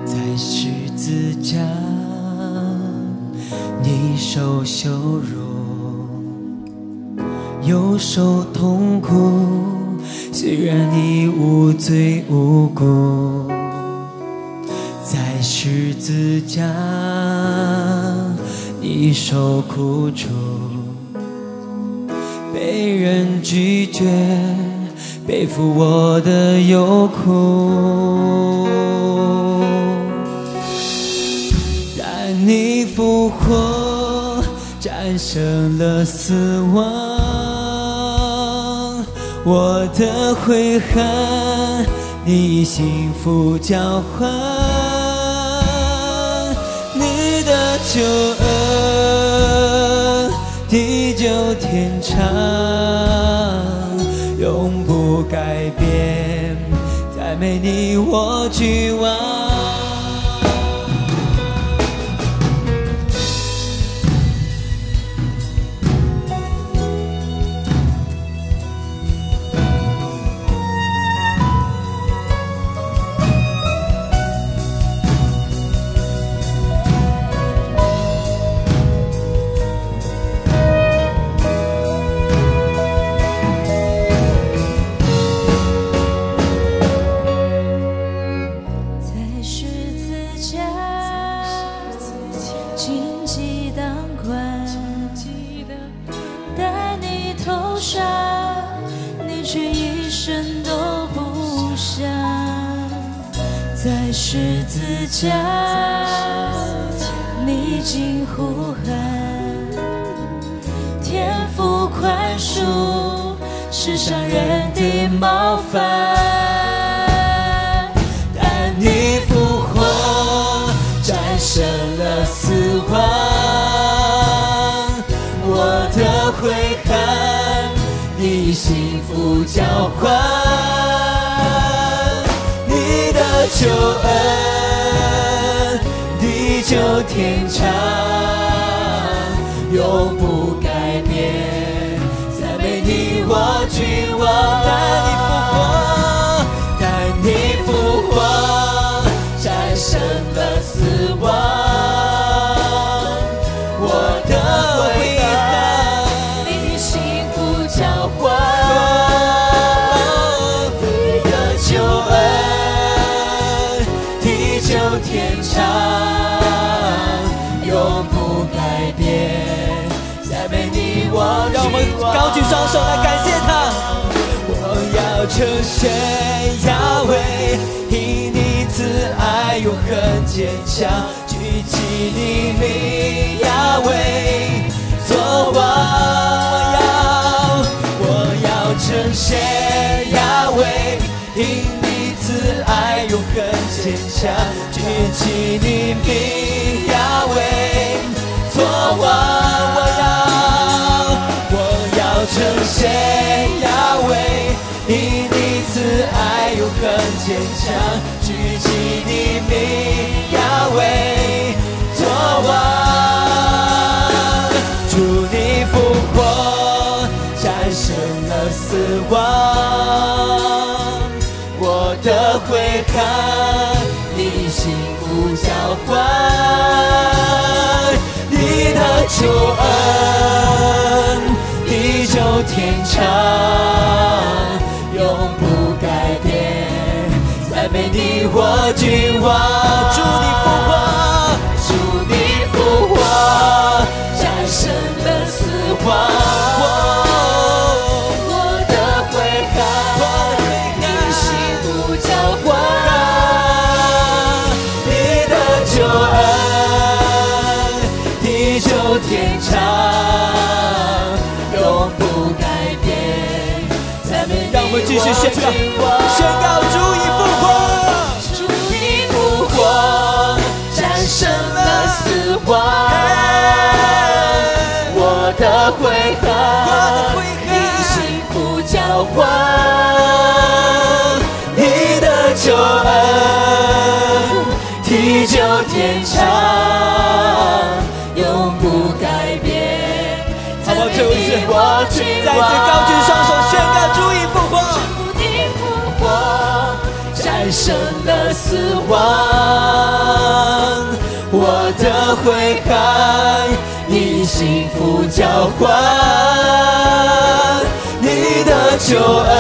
在十字架。你受羞辱，又受痛苦，虽然你无罪无辜，在十字架，你受苦楚，被人拒绝，背负我的忧苦。但你复活，战胜了死亡，我的悔恨，你幸福交换，救恩，地久天长，永不改变，再没你我俱忘。永让我们高举双手来感谢他。我要称谢亚威，因你慈爱永恒坚强，举起你名亚威作王。我要我要称谢亚威，因你慈爱永恒坚强，举起你名亚威威，因你慈爱永恒坚强，举起你名亚威作王。祝你复活，战胜了死亡，我的悔恨，你幸福交换，你的救恩，地久天长，永不改变，再没你我俱忘。祝你复活，祝你复活，战胜了死亡。继续宣告，宣告主已复活。祝你复活，战胜了死亡。我的悔恨，你幸福交换，你的救恩，地久天长，永不改变。再一次高举双手宣告主已战胜了死亡，我的悔恨，你幸福交换，你的救恩，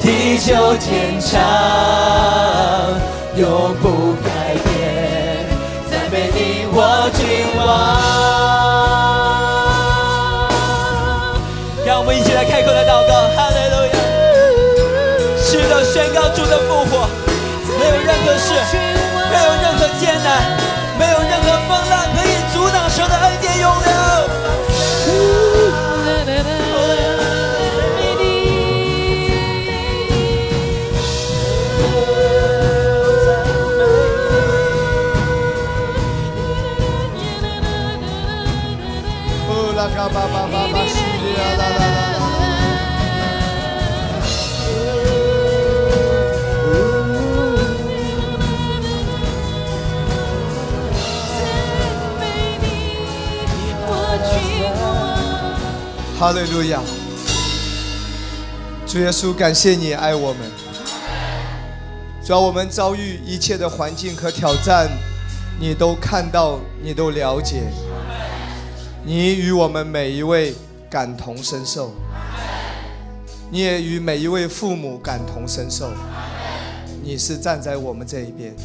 地久天长，永不哈利路亚！主耶稣，感谢你爱我们。主要我们遭遇一切的环境和挑战，你都看到，你都了解。你与我们每一位感同身受，你也与每一位父母感同身受。你是站在我们这一边，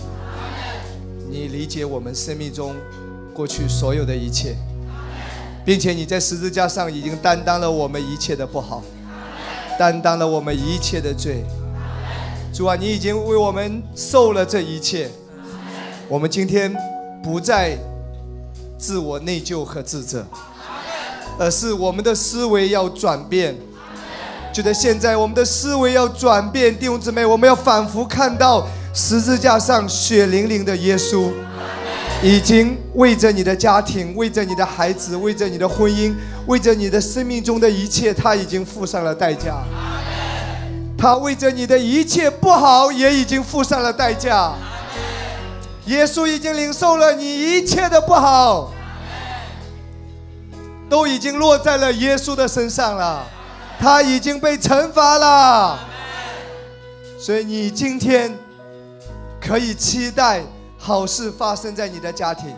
你理解我们生命中过去所有的一切，并且你在十字架上已经担当了我们一切的不好，担当了我们一切的罪。主啊，你已经为我们受了这一切，我们今天不再自我内疚和自责，而是我们的思维要转变。就在现在，我们的思维要转变，弟兄姊妹，我们要反复看到十字架上血淋淋的耶稣，已经为着你的家庭，为着你的孩子，为着你的婚姻，为着你的生命中的一切，他已经付上了代价。他为着你的一切不好，也已经付上了代价。耶稣已经领受了你一切的不好，都已经落在了耶稣的身上了，他已经被惩罚了。所以你今天可以期待好事发生在你的家庭，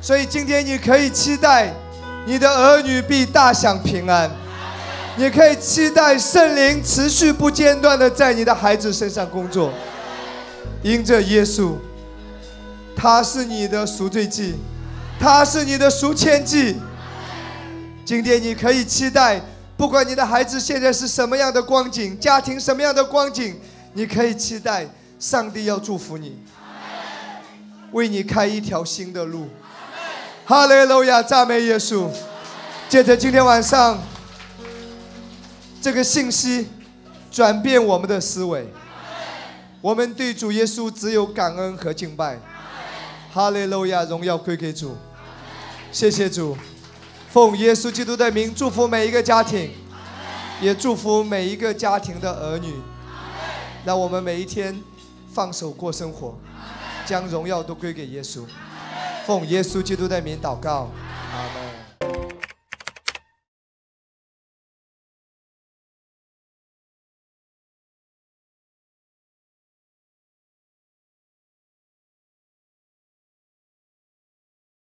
所以今天你可以期待你的儿女必大享平安。你可以期待圣灵持续不间断的在你的孩子身上工作，因着耶稣，他是你的赎罪祭，他是你的赎愆祭。今天你可以期待，不管你的孩子现在是什么样的光景，家庭什么样的光景，你可以期待上帝要祝福你，为你开一条新的路。哈利路亚，赞美耶稣。借着今天晚上。这个信息转变我们的思维，我们对主耶稣只有感恩和敬拜。哈利路亚，荣耀归给主。谢谢主，奉耶稣基督的名祝福每一个家庭，也祝福每一个家庭的儿女。让我们每一天放手过生活，将荣耀都归给耶稣。奉耶稣基督的名祷告。